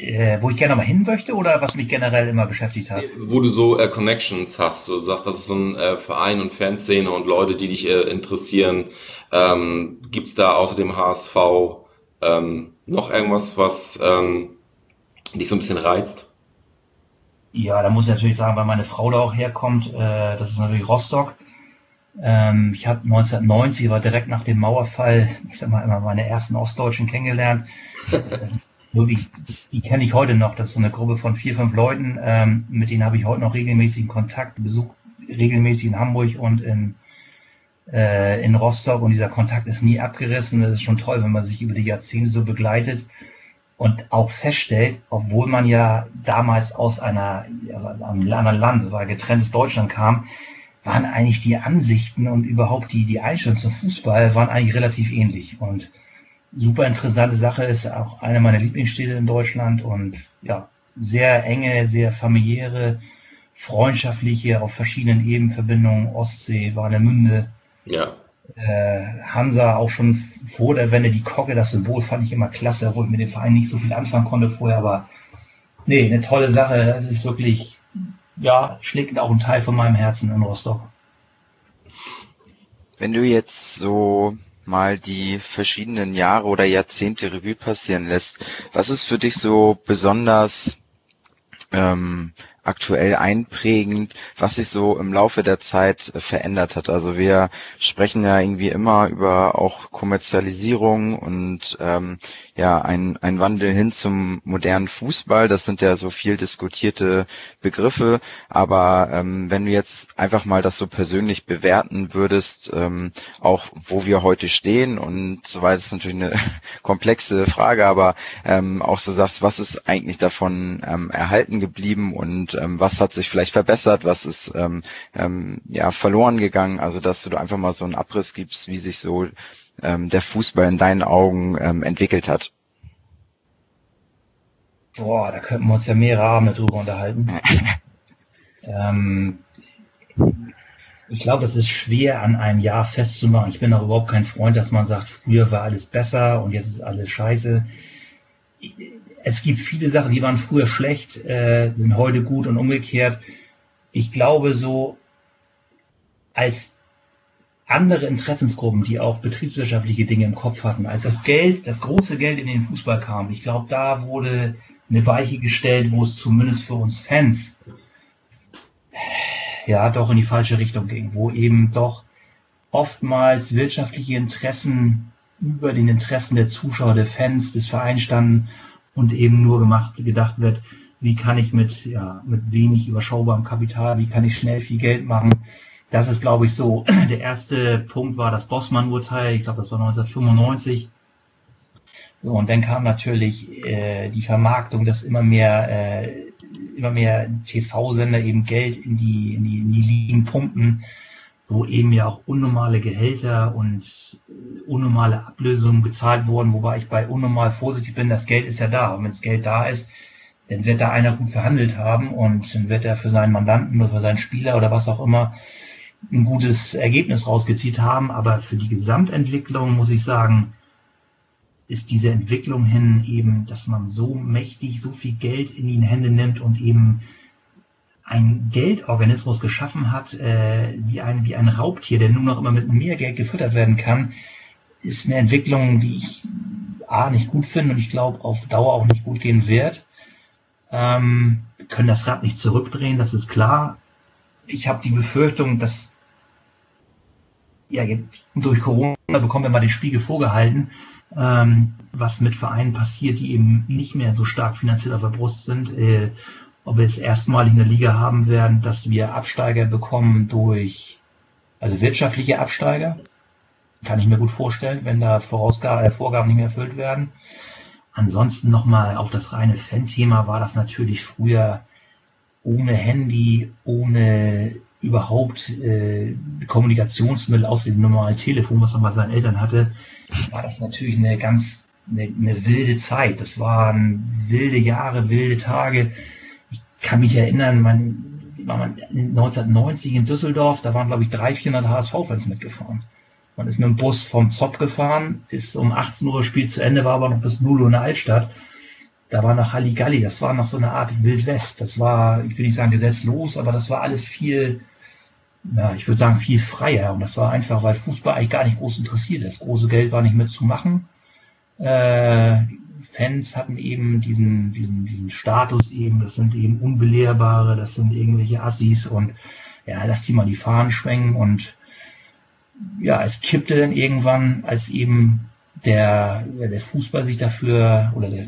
Äh, wo ich gerne mal hin möchte oder was mich generell immer beschäftigt hat? Wo du so äh, Connections hast, du sagst, das ist so ein äh, Verein und Fanszene und Leute, die dich äh, interessieren. Ähm, Gibt es da außer dem HSV ähm, noch irgendwas, was ähm, dich so ein bisschen reizt? Ja, da muss ich natürlich sagen, weil meine Frau da auch herkommt, äh, das ist natürlich Rostock. Ähm, ich habe 1990, war direkt nach dem Mauerfall, ich sag mal immer meine ersten Ostdeutschen kennengelernt. wirklich, die kenne ich heute noch. Das ist so eine Gruppe von vier, fünf Leuten. Ähm, mit denen habe ich heute noch regelmäßigen Kontakt, Besuch regelmäßig in Hamburg und in, äh, in Rostock. Und dieser Kontakt ist nie abgerissen. Das ist schon toll, wenn man sich über die Jahrzehnte so begleitet und auch feststellt, obwohl man ja damals aus einer, also einem anderen Land, das war getrenntes Deutschland kam, waren eigentlich die Ansichten und überhaupt die, die Einstellung zum Fußball waren eigentlich relativ ähnlich. Und super interessante Sache ist auch eine meiner Lieblingsstädte in Deutschland und ja, sehr enge, sehr familiäre, freundschaftliche, auf verschiedenen Ebenen Verbindungen, Ostsee, Warnemünde. Ja Hansa auch schon vor der Wende, die Kogge, das Symbol fand ich immer klasse, wo ich mit dem Verein nicht so viel anfangen konnte vorher, aber nee, eine tolle Sache. Es ist wirklich, ja, schlägt auch ein Teil von meinem Herzen in Rostock. Wenn du jetzt so mal die verschiedenen Jahre oder Jahrzehnte Revue passieren lässt, was ist für dich so besonders ähm, aktuell einprägend, was sich so im Laufe der Zeit äh, verändert hat. Also wir sprechen ja irgendwie immer über auch Kommerzialisierung und ähm, ja ein, ein Wandel hin zum modernen Fußball. Das sind ja so viel diskutierte Begriffe. Aber ähm, wenn du jetzt einfach mal das so persönlich bewerten würdest, ähm, auch wo wir heute stehen und so weiter, ist natürlich eine komplexe Frage, aber ähm, auch so sagst, was ist eigentlich davon ähm, erhalten geblieben und ähm, was hat sich vielleicht verbessert, was ist ähm, ähm, ja verloren gegangen. Also dass du da einfach mal so einen Abriss gibst, wie sich so ähm, der Fußball in deinen Augen ähm, entwickelt hat. Boah, da könnten wir uns ja mehrere Abende drüber unterhalten. ähm, ich glaube, das ist schwer an einem Jahr festzumachen. Ich bin auch überhaupt kein Freund, dass man sagt, früher war alles besser und jetzt ist alles scheiße es gibt viele Sachen, die waren früher schlecht, äh, sind heute gut und umgekehrt. Ich glaube, so als andere Interessensgruppen, die auch betriebswirtschaftliche Dinge im Kopf hatten, als das Geld, das große Geld in den Fußball kam, ich glaube, da wurde eine Weiche gestellt, wo es zumindest für uns Fans ja doch in die falsche Richtung ging, wo eben doch oftmals wirtschaftliche Interessen über den Interessen der Zuschauer, der Fans, des Vereins standen und eben nur gemacht, gedacht wird, wie kann ich mit, ja, mit wenig überschaubarem Kapital, wie kann ich schnell viel Geld machen. Das ist, glaube ich, so. Der erste Punkt war das Bossmann-Urteil, ich glaube, das war 1995. So, und dann kam natürlich äh, die Vermarktung, dass immer mehr, äh, immer mehr TV-Sender eben Geld in die, in die, in die Ligen pumpen wo eben ja auch unnormale Gehälter und äh, unnormale Ablösungen bezahlt wurden, wobei ich bei unnormal vorsichtig bin, das Geld ist ja da. Und wenn das Geld da ist, dann wird da einer gut verhandelt haben und dann wird er für seinen Mandanten oder für seinen Spieler oder was auch immer ein gutes Ergebnis rausgezieht haben. Aber für die Gesamtentwicklung muss ich sagen, ist diese Entwicklung hin eben, dass man so mächtig, so viel Geld in die Hände nimmt und eben ein Geldorganismus geschaffen hat, äh, wie, ein, wie ein Raubtier, der nur noch immer mit mehr Geld gefüttert werden kann, ist eine Entwicklung, die ich A nicht gut finde und ich glaube auf Dauer auch nicht gut gehen wird. Ähm, wir können das Rad nicht zurückdrehen, das ist klar. Ich habe die Befürchtung, dass ja, durch Corona bekommen wir mal den Spiegel vorgehalten, ähm, was mit Vereinen passiert, die eben nicht mehr so stark finanziell auf der Brust sind. Äh, ob wir jetzt erstmalig in der Liga haben werden, dass wir Absteiger bekommen durch, also wirtschaftliche Absteiger. Kann ich mir gut vorstellen, wenn da Vorausgaben, äh, Vorgaben nicht mehr erfüllt werden. Ansonsten nochmal auf das reine Fan-Thema war das natürlich früher ohne Handy, ohne überhaupt äh, Kommunikationsmittel aus dem normalen Telefon, was er bei seinen Eltern hatte, war das natürlich eine ganz eine, eine wilde Zeit. Das waren wilde Jahre, wilde Tage. Kann mich erinnern, man war man 1990 in Düsseldorf, da waren glaube ich 300, 400 HSV-Fans mitgefahren. Man ist mit dem Bus vom Zopp gefahren, ist um 18 Uhr Spiel zu Ende, war aber noch bis 0 Uhr in der Altstadt. Da war noch Halligalli, das war noch so eine Art Wildwest. Das war, ich will nicht sagen gesetzlos, aber das war alles viel, ja, ich würde sagen viel freier. Und das war einfach, weil Fußball eigentlich gar nicht groß interessiert ist. Das große Geld war nicht mitzumachen. Äh, Fans hatten eben diesen, diesen, diesen Status eben, das sind eben Unbelehrbare, das sind irgendwelche Assis und ja, lass die mal die Fahnen schwenken und ja, es kippte dann irgendwann, als eben der, der Fußball sich dafür oder der,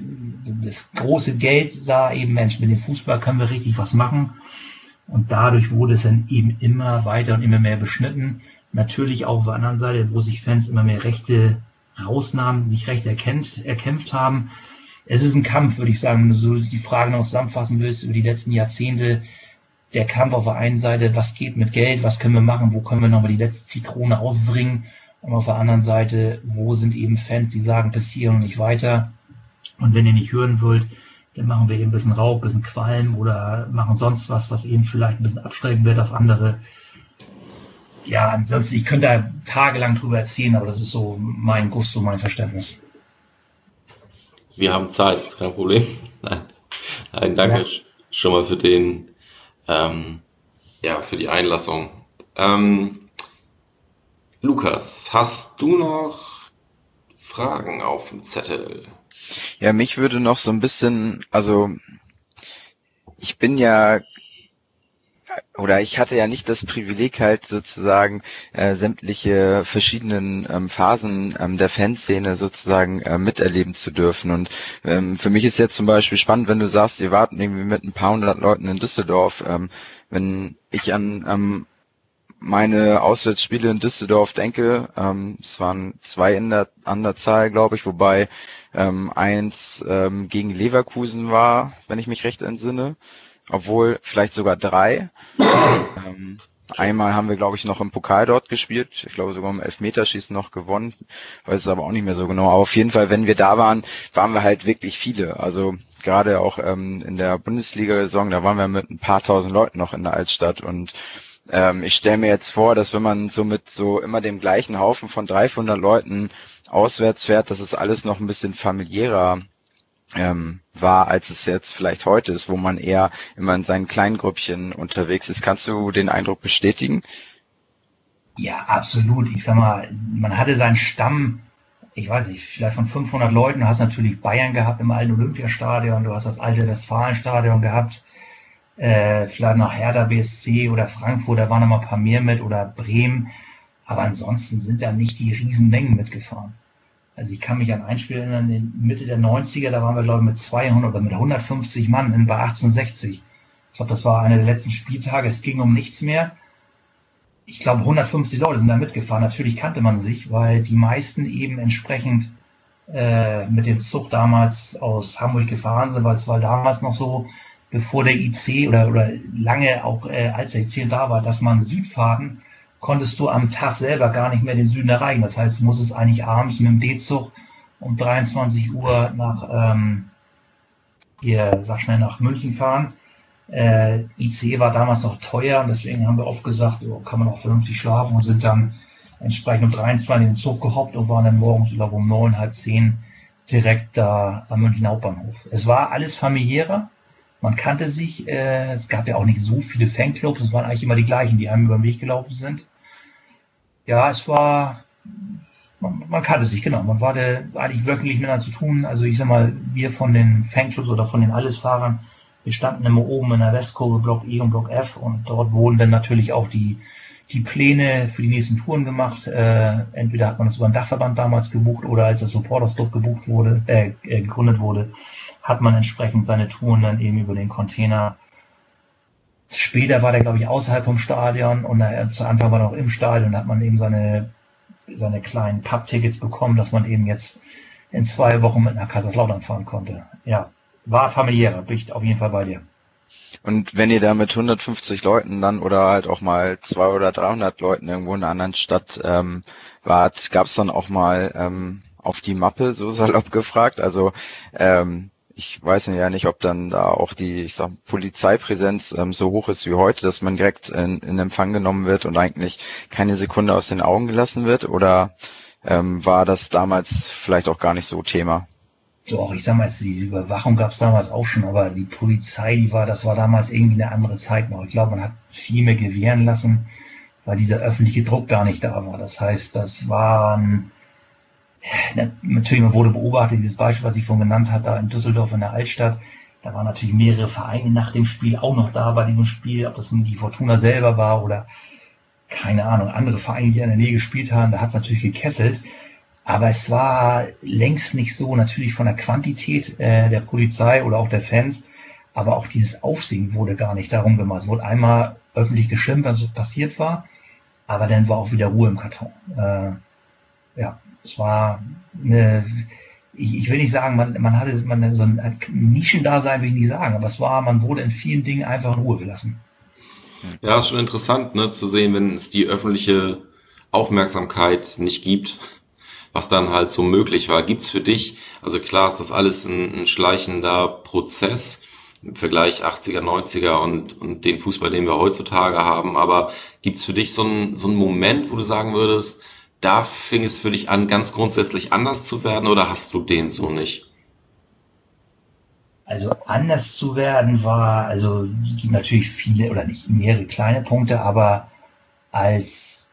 das große Geld sah eben, Mensch, mit dem Fußball können wir richtig was machen. Und dadurch wurde es dann eben immer weiter und immer mehr beschnitten. Natürlich auch auf der anderen Seite, wo sich Fans immer mehr Rechte rausnahmen, sich Rechte erkennt, erkämpft haben. Es ist ein Kampf, würde ich sagen, wenn du so die Frage noch zusammenfassen willst über die letzten Jahrzehnte der Kampf auf der einen Seite, was geht mit Geld, was können wir machen, wo können wir nochmal die letzte Zitrone ausbringen und auf der anderen Seite, wo sind eben Fans, die sagen, bis hier und nicht weiter. Und wenn ihr nicht hören wollt, dann machen wir eben ein bisschen Rauch, ein bisschen Qualm oder machen sonst was, was eben vielleicht ein bisschen abschrecken wird auf andere. Ja, ansonsten, ich könnte da tagelang drüber erzählen, aber das ist so mein Gusto, mein Verständnis. Wir haben Zeit, ist kein Problem. Nein, Nein danke ja. schon mal für den ähm, ja, für die Einlassung. Ähm, Lukas, hast du noch Fragen auf dem Zettel? Ja, mich würde noch so ein bisschen, also ich bin ja oder ich hatte ja nicht das Privileg halt sozusagen äh, sämtliche verschiedenen ähm, Phasen ähm, der Fanszene sozusagen äh, miterleben zu dürfen. Und ähm, für mich ist jetzt zum Beispiel spannend, wenn du sagst, ihr warten irgendwie mit ein paar hundert Leuten in Düsseldorf. Ähm, wenn ich an ähm, meine Auswärtsspiele in Düsseldorf denke, ähm, es waren zwei in der, an der Zahl, glaube ich, wobei ähm, eins ähm, gegen Leverkusen war, wenn ich mich recht entsinne obwohl vielleicht sogar drei. ähm, einmal haben wir, glaube ich, noch im Pokal dort gespielt. Ich glaube sogar im Elfmeterschießen noch gewonnen. Weiß es aber auch nicht mehr so genau. Aber auf jeden Fall, wenn wir da waren, waren wir halt wirklich viele. Also gerade auch ähm, in der Bundesliga-Saison, da waren wir mit ein paar tausend Leuten noch in der Altstadt und ähm, ich stelle mir jetzt vor, dass wenn man so mit so immer dem gleichen Haufen von 300 Leuten auswärts fährt, dass es alles noch ein bisschen familiärer ähm, war, als es jetzt vielleicht heute ist, wo man eher immer in seinen kleinen Grüppchen unterwegs ist. Kannst du den Eindruck bestätigen? Ja, absolut. Ich sag mal, man hatte seinen Stamm, ich weiß nicht, vielleicht von 500 Leuten. Du hast natürlich Bayern gehabt im alten Olympiastadion, du hast das alte Westfalenstadion gehabt, äh, vielleicht noch Hertha BSC oder Frankfurt, da waren noch mal ein paar mehr mit oder Bremen. Aber ansonsten sind da nicht die Riesenmengen mitgefahren. Also ich kann mich an ein Spiel erinnern, in Mitte der 90er, da waren wir, glaube ich, mit 200 oder mit 150 Mann in, bei 1860. Ich glaube, das war einer der letzten Spieltage. Es ging um nichts mehr. Ich glaube, 150 Leute sind da mitgefahren. Natürlich kannte man sich, weil die meisten eben entsprechend äh, mit dem Zug damals aus Hamburg gefahren sind, weil es war damals noch so, bevor der IC oder, oder lange auch äh, als der IC da war, dass man Südfahrten konntest du am Tag selber gar nicht mehr den Süden erreichen. Das heißt, du musstest eigentlich abends mit dem D-Zug um 23 Uhr nach, ähm, hier, sag schnell, nach München fahren. Äh, IC war damals noch teuer und deswegen haben wir oft gesagt, oh, kann man auch vernünftig schlafen und sind dann entsprechend um 23 in den Zug gehoppt und waren dann morgens oder um neun, halb zehn direkt da am München Hauptbahnhof. Es war alles familiärer, man kannte sich, äh, es gab ja auch nicht so viele Fanclubs, es waren eigentlich immer die gleichen, die einem über den Weg gelaufen sind. Ja, es war, man, man kannte sich, genau. Man war da eigentlich wöchentlich miteinander zu tun. Also ich sag mal, wir von den Fanclubs oder von den Allesfahrern, wir standen immer oben in der Westkurve, Block E und Block F und dort wurden dann natürlich auch die, die Pläne für die nächsten Touren gemacht. Äh, entweder hat man das über den Dachverband damals gebucht oder als der Supporters Club gebucht wurde, äh, äh gegründet wurde, hat man entsprechend seine Touren dann eben über den Container. Später war der, glaube ich, außerhalb vom Stadion und er, zu Anfang war er noch im Stadion, hat man eben seine, seine kleinen Pub-Tickets bekommen, dass man eben jetzt in zwei Wochen mit nach Kaiserslautern fahren konnte. Ja, war familiärer, bin ich auf jeden Fall bei dir. Und wenn ihr da mit 150 Leuten dann oder halt auch mal 200 oder 300 Leuten irgendwo in einer anderen Stadt ähm, wart, gab es dann auch mal ähm, auf die Mappe, so salopp gefragt? Also ähm, ich weiß ja nicht, ob dann da auch die ich sag, Polizeipräsenz ähm, so hoch ist wie heute, dass man direkt in, in Empfang genommen wird und eigentlich keine Sekunde aus den Augen gelassen wird? Oder ähm, war das damals vielleicht auch gar nicht so Thema? Doch, ich sag mal, diese Überwachung gab es damals auch schon, aber die Polizei, die war, das war damals irgendwie eine andere Zeit noch. Ich glaube, man hat viel mehr gewähren lassen, weil dieser öffentliche Druck gar nicht da war. Das heißt, das waren natürlich, man wurde beobachtet, dieses Beispiel, was ich vorhin genannt habe, da in Düsseldorf in der Altstadt, da waren natürlich mehrere Vereine nach dem Spiel auch noch da bei diesem Spiel, ob das nun die Fortuna selber war oder keine Ahnung, andere Vereine, die in der Nähe gespielt haben, da hat es natürlich gekesselt. Aber es war längst nicht so, natürlich von der Quantität äh, der Polizei oder auch der Fans, aber auch dieses Aufsehen wurde gar nicht darum gemacht. Es wurde einmal öffentlich geschimpft, was passiert war, aber dann war auch wieder Ruhe im Karton. Äh, ja, es war eine, ich, ich will nicht sagen, man, man hatte man, so ein Nischendasein, will ich nicht sagen, aber es war, man wurde in vielen Dingen einfach in Ruhe gelassen. Ja, ist schon interessant, ne, zu sehen, wenn es die öffentliche Aufmerksamkeit nicht gibt, was dann halt so möglich war. Gibt's für dich, also klar ist das alles ein, ein schleichender Prozess im Vergleich 80er, 90er und, und den Fußball, den wir heutzutage haben, aber gibt's für dich so einen, so einen Moment, wo du sagen würdest, da fing es für dich an, ganz grundsätzlich anders zu werden oder hast du den so nicht? Also anders zu werden war, also es gibt natürlich viele oder nicht mehrere kleine Punkte, aber als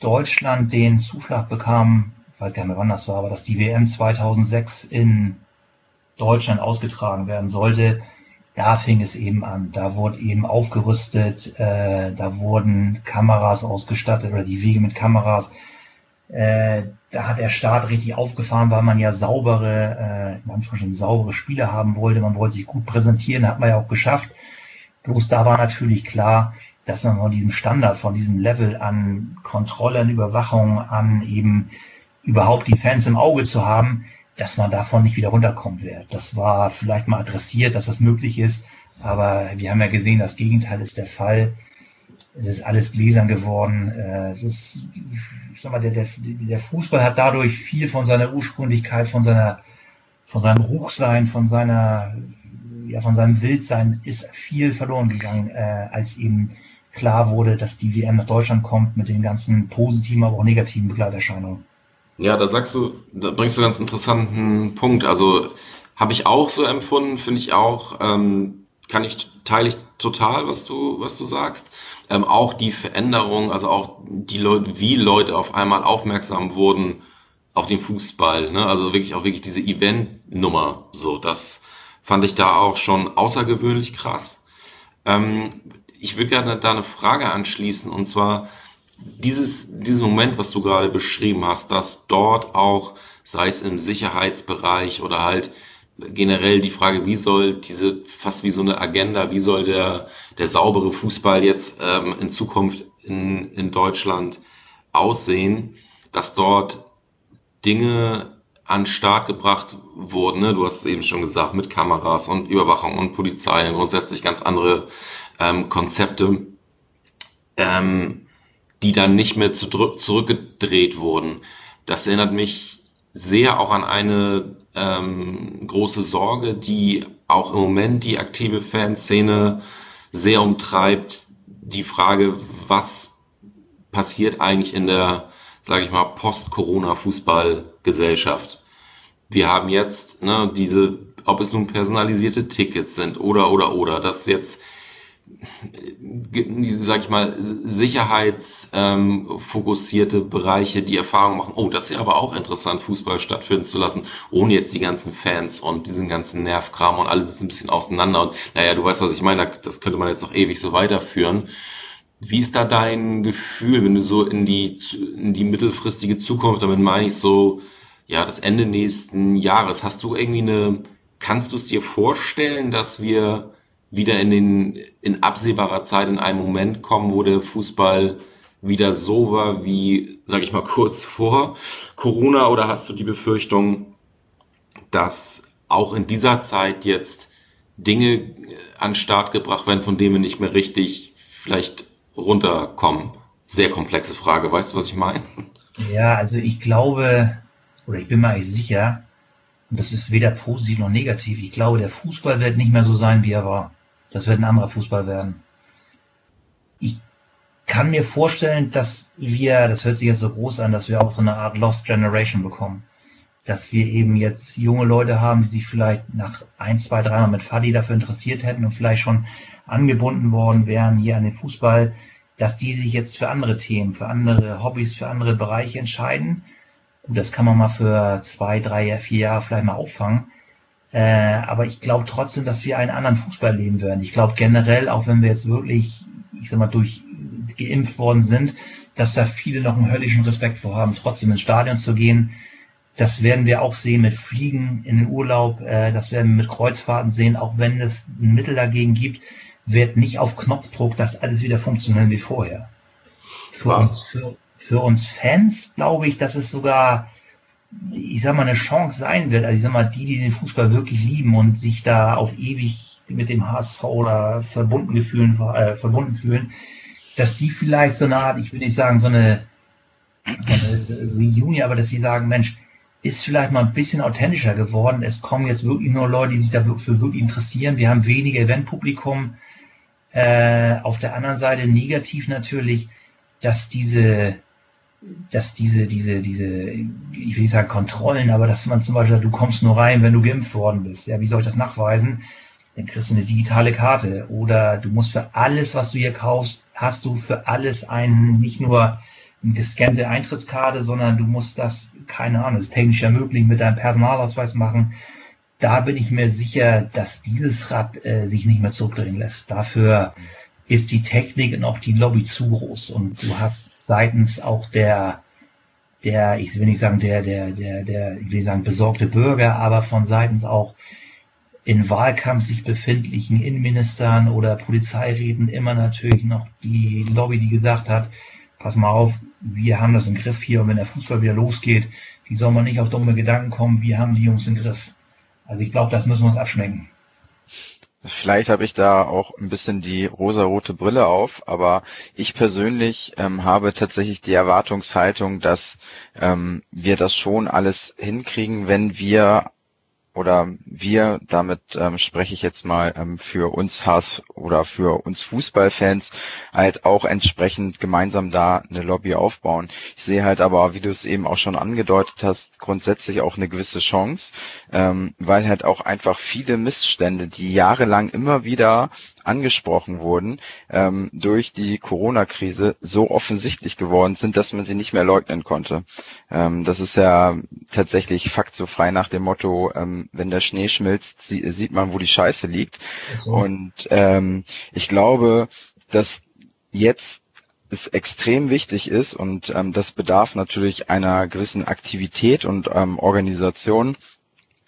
Deutschland den Zuschlag bekam, ich weiß gar nicht mehr wann das war, aber dass die WM 2006 in Deutschland ausgetragen werden sollte, da fing es eben an. Da wurde eben aufgerüstet, äh, da wurden Kameras ausgestattet oder die Wege mit Kameras. Äh, da hat der Staat richtig aufgefahren, weil man ja saubere, äh, manchmal saubere Spiele haben wollte. Man wollte sich gut präsentieren, hat man ja auch geschafft. Bloß da war natürlich klar, dass man von diesem Standard, von diesem Level an Kontrolle, an Überwachung, an eben überhaupt die Fans im Auge zu haben, dass man davon nicht wieder runterkommen wird. Das war vielleicht mal adressiert, dass das möglich ist, aber wir haben ja gesehen, das Gegenteil ist der Fall. Es ist alles gläsern geworden. Äh, es ist, ich sag mal, der, der, der Fußball hat dadurch viel von seiner Ursprünglichkeit, von seiner, von seinem Ruchsein, von seiner, ja, von seinem Wildsein ist viel verloren gegangen, äh, als eben klar wurde, dass die WM nach Deutschland kommt mit den ganzen positiven, aber auch negativen Begleiterscheinungen. Ja, da sagst du, da bringst du einen ganz interessanten Punkt. Also habe ich auch so empfunden, finde ich auch, ähm, kann ich, teile ich total, was du, was du sagst ähm, auch die Veränderung, also auch die Leute, wie Leute auf einmal aufmerksam wurden auf den Fußball, ne? also wirklich auch wirklich diese Event-Nummer, so, das fand ich da auch schon außergewöhnlich krass. Ähm, ich würde gerne da eine Frage anschließen und zwar dieses, diesen Moment, was du gerade beschrieben hast, dass dort auch, sei es im Sicherheitsbereich oder halt generell die Frage, wie soll diese, fast wie so eine Agenda, wie soll der, der saubere Fußball jetzt ähm, in Zukunft in, in Deutschland aussehen, dass dort Dinge an Start gebracht wurden. Ne? Du hast es eben schon gesagt, mit Kameras und Überwachung und Polizei und grundsätzlich ganz andere ähm, Konzepte, ähm, die dann nicht mehr zu, zurückgedreht wurden. Das erinnert mich sehr auch an eine ähm, große Sorge, die auch im Moment die aktive Fanszene sehr umtreibt. Die Frage, was passiert eigentlich in der, sage ich mal, Post-Corona-Fußballgesellschaft? Wir haben jetzt ne, diese, ob es nun personalisierte Tickets sind oder oder oder, dass jetzt diese, sag ich mal, sicherheitsfokussierte Bereiche, die Erfahrung machen, oh, das ist ja aber auch interessant, Fußball stattfinden zu lassen, ohne jetzt die ganzen Fans und diesen ganzen Nervkram und alles ist ein bisschen auseinander und naja, du weißt, was ich meine, das könnte man jetzt noch ewig so weiterführen. Wie ist da dein Gefühl, wenn du so in die, in die mittelfristige Zukunft, damit meine ich so, ja, das Ende nächsten Jahres, hast du irgendwie eine, kannst du es dir vorstellen, dass wir wieder in den in absehbarer Zeit in einen Moment kommen, wo der Fußball wieder so war wie, sag ich mal, kurz vor Corona? Oder hast du die Befürchtung, dass auch in dieser Zeit jetzt Dinge an den Start gebracht werden, von denen wir nicht mehr richtig vielleicht runterkommen? Sehr komplexe Frage. Weißt du, was ich meine? Ja, also ich glaube, oder ich bin mir eigentlich sicher, das ist weder positiv noch negativ, ich glaube, der Fußball wird nicht mehr so sein, wie er war. Das wird ein anderer Fußball werden. Ich kann mir vorstellen, dass wir, das hört sich jetzt so groß an, dass wir auch so eine Art Lost Generation bekommen. Dass wir eben jetzt junge Leute haben, die sich vielleicht nach ein, zwei, dreimal mit Fadi dafür interessiert hätten und vielleicht schon angebunden worden wären hier an den Fußball, dass die sich jetzt für andere Themen, für andere Hobbys, für andere Bereiche entscheiden. Und das kann man mal für zwei, drei, vier Jahre vielleicht mal auffangen. Äh, aber ich glaube trotzdem, dass wir einen anderen Fußball leben werden. Ich glaube generell, auch wenn wir jetzt wirklich, ich sag mal, durch geimpft worden sind, dass da viele noch einen höllischen Respekt vorhaben, trotzdem ins Stadion zu gehen. Das werden wir auch sehen mit Fliegen in den Urlaub, äh, das werden wir mit Kreuzfahrten sehen, auch wenn es ein Mittel dagegen gibt wird nicht auf Knopfdruck das alles wieder funktionieren wie vorher. Für uns, für, für uns Fans glaube ich, dass es sogar, ich sag mal, eine Chance sein wird. Also ich sag mal, die, die den Fußball wirklich lieben und sich da auf ewig mit dem HSV oder verbunden gefühlen, äh, verbunden fühlen, dass die vielleicht so eine Art, ich will nicht sagen, so eine, so eine Reunion, aber dass sie sagen, Mensch, ist vielleicht mal ein bisschen authentischer geworden. Es kommen jetzt wirklich nur Leute, die sich dafür wirklich interessieren. Wir haben weniger Eventpublikum. Äh, auf der anderen Seite negativ natürlich, dass diese, dass diese, diese, diese, ich will nicht sagen Kontrollen, aber dass man zum Beispiel, du kommst nur rein, wenn du geimpft worden bist. Ja, wie soll ich das nachweisen? Dann kriegst du eine digitale Karte. Oder du musst für alles, was du hier kaufst, hast du für alles einen, nicht nur eine gescannte Eintrittskarte, sondern du musst das, keine Ahnung, das ist technisch ja möglich, mit deinem Personalausweis machen da bin ich mir sicher, dass dieses Rad äh, sich nicht mehr zurückdrehen lässt. Dafür ist die Technik und auch die Lobby zu groß. Und du hast seitens auch der, der, ich will nicht sagen, der, der, der, der, ich will sagen, besorgte Bürger, aber von seitens auch in Wahlkampf sich befindlichen Innenministern oder Polizeiräten immer natürlich noch die Lobby, die gesagt hat, pass mal auf, wir haben das im Griff hier und wenn der Fußball wieder losgeht, die soll man nicht auf dumme Gedanken kommen, wir haben die Jungs im Griff. Also ich glaube, das müssen wir uns abschmecken. Vielleicht habe ich da auch ein bisschen die rosarote Brille auf, aber ich persönlich ähm, habe tatsächlich die Erwartungshaltung, dass ähm, wir das schon alles hinkriegen, wenn wir oder wir, damit ähm, spreche ich jetzt mal ähm, für uns Hass oder für uns Fußballfans, halt auch entsprechend gemeinsam da eine Lobby aufbauen. Ich sehe halt aber, wie du es eben auch schon angedeutet hast, grundsätzlich auch eine gewisse Chance, ähm, weil halt auch einfach viele Missstände, die jahrelang immer wieder angesprochen wurden, ähm, durch die Corona-Krise so offensichtlich geworden sind, dass man sie nicht mehr leugnen konnte. Ähm, das ist ja tatsächlich Fakt so frei nach dem Motto, ähm, wenn der Schnee schmilzt, sie, sieht man, wo die Scheiße liegt. So. Und ähm, ich glaube, dass jetzt es extrem wichtig ist und ähm, das bedarf natürlich einer gewissen Aktivität und ähm, Organisation,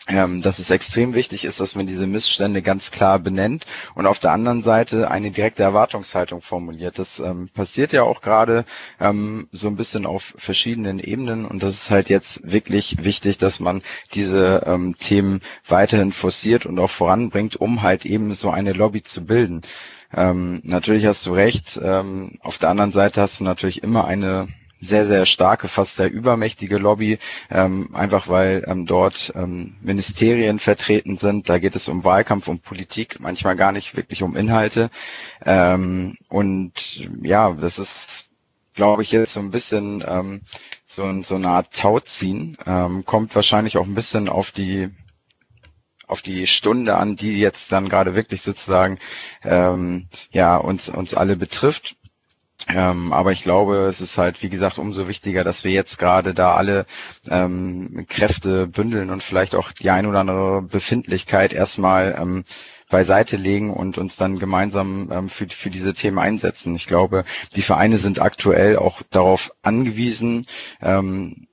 ähm, dass es extrem wichtig ist, dass man diese Missstände ganz klar benennt und auf der anderen Seite eine direkte Erwartungshaltung formuliert. Das ähm, passiert ja auch gerade ähm, so ein bisschen auf verschiedenen Ebenen und das ist halt jetzt wirklich wichtig, dass man diese ähm, Themen weiterhin forciert und auch voranbringt, um halt eben so eine Lobby zu bilden. Ähm, natürlich hast du recht. Ähm, auf der anderen Seite hast du natürlich immer eine sehr, sehr starke, fast sehr übermächtige Lobby, ähm, einfach weil ähm, dort ähm, Ministerien vertreten sind. Da geht es um Wahlkampf, um Politik, manchmal gar nicht wirklich um Inhalte. Ähm, und ja, das ist glaube ich, jetzt so ein bisschen ähm, so, so eine Art Tauziehen. Ähm, kommt wahrscheinlich auch ein bisschen auf die auf die Stunde an, die jetzt dann gerade wirklich sozusagen ähm, ja uns uns alle betrifft. Ähm, aber ich glaube, es ist halt, wie gesagt, umso wichtiger, dass wir jetzt gerade da alle ähm, Kräfte bündeln und vielleicht auch die ein oder andere Befindlichkeit erstmal ähm, beiseite legen und uns dann gemeinsam ähm, für, für diese Themen einsetzen. Ich glaube, die Vereine sind aktuell auch darauf angewiesen, ähm,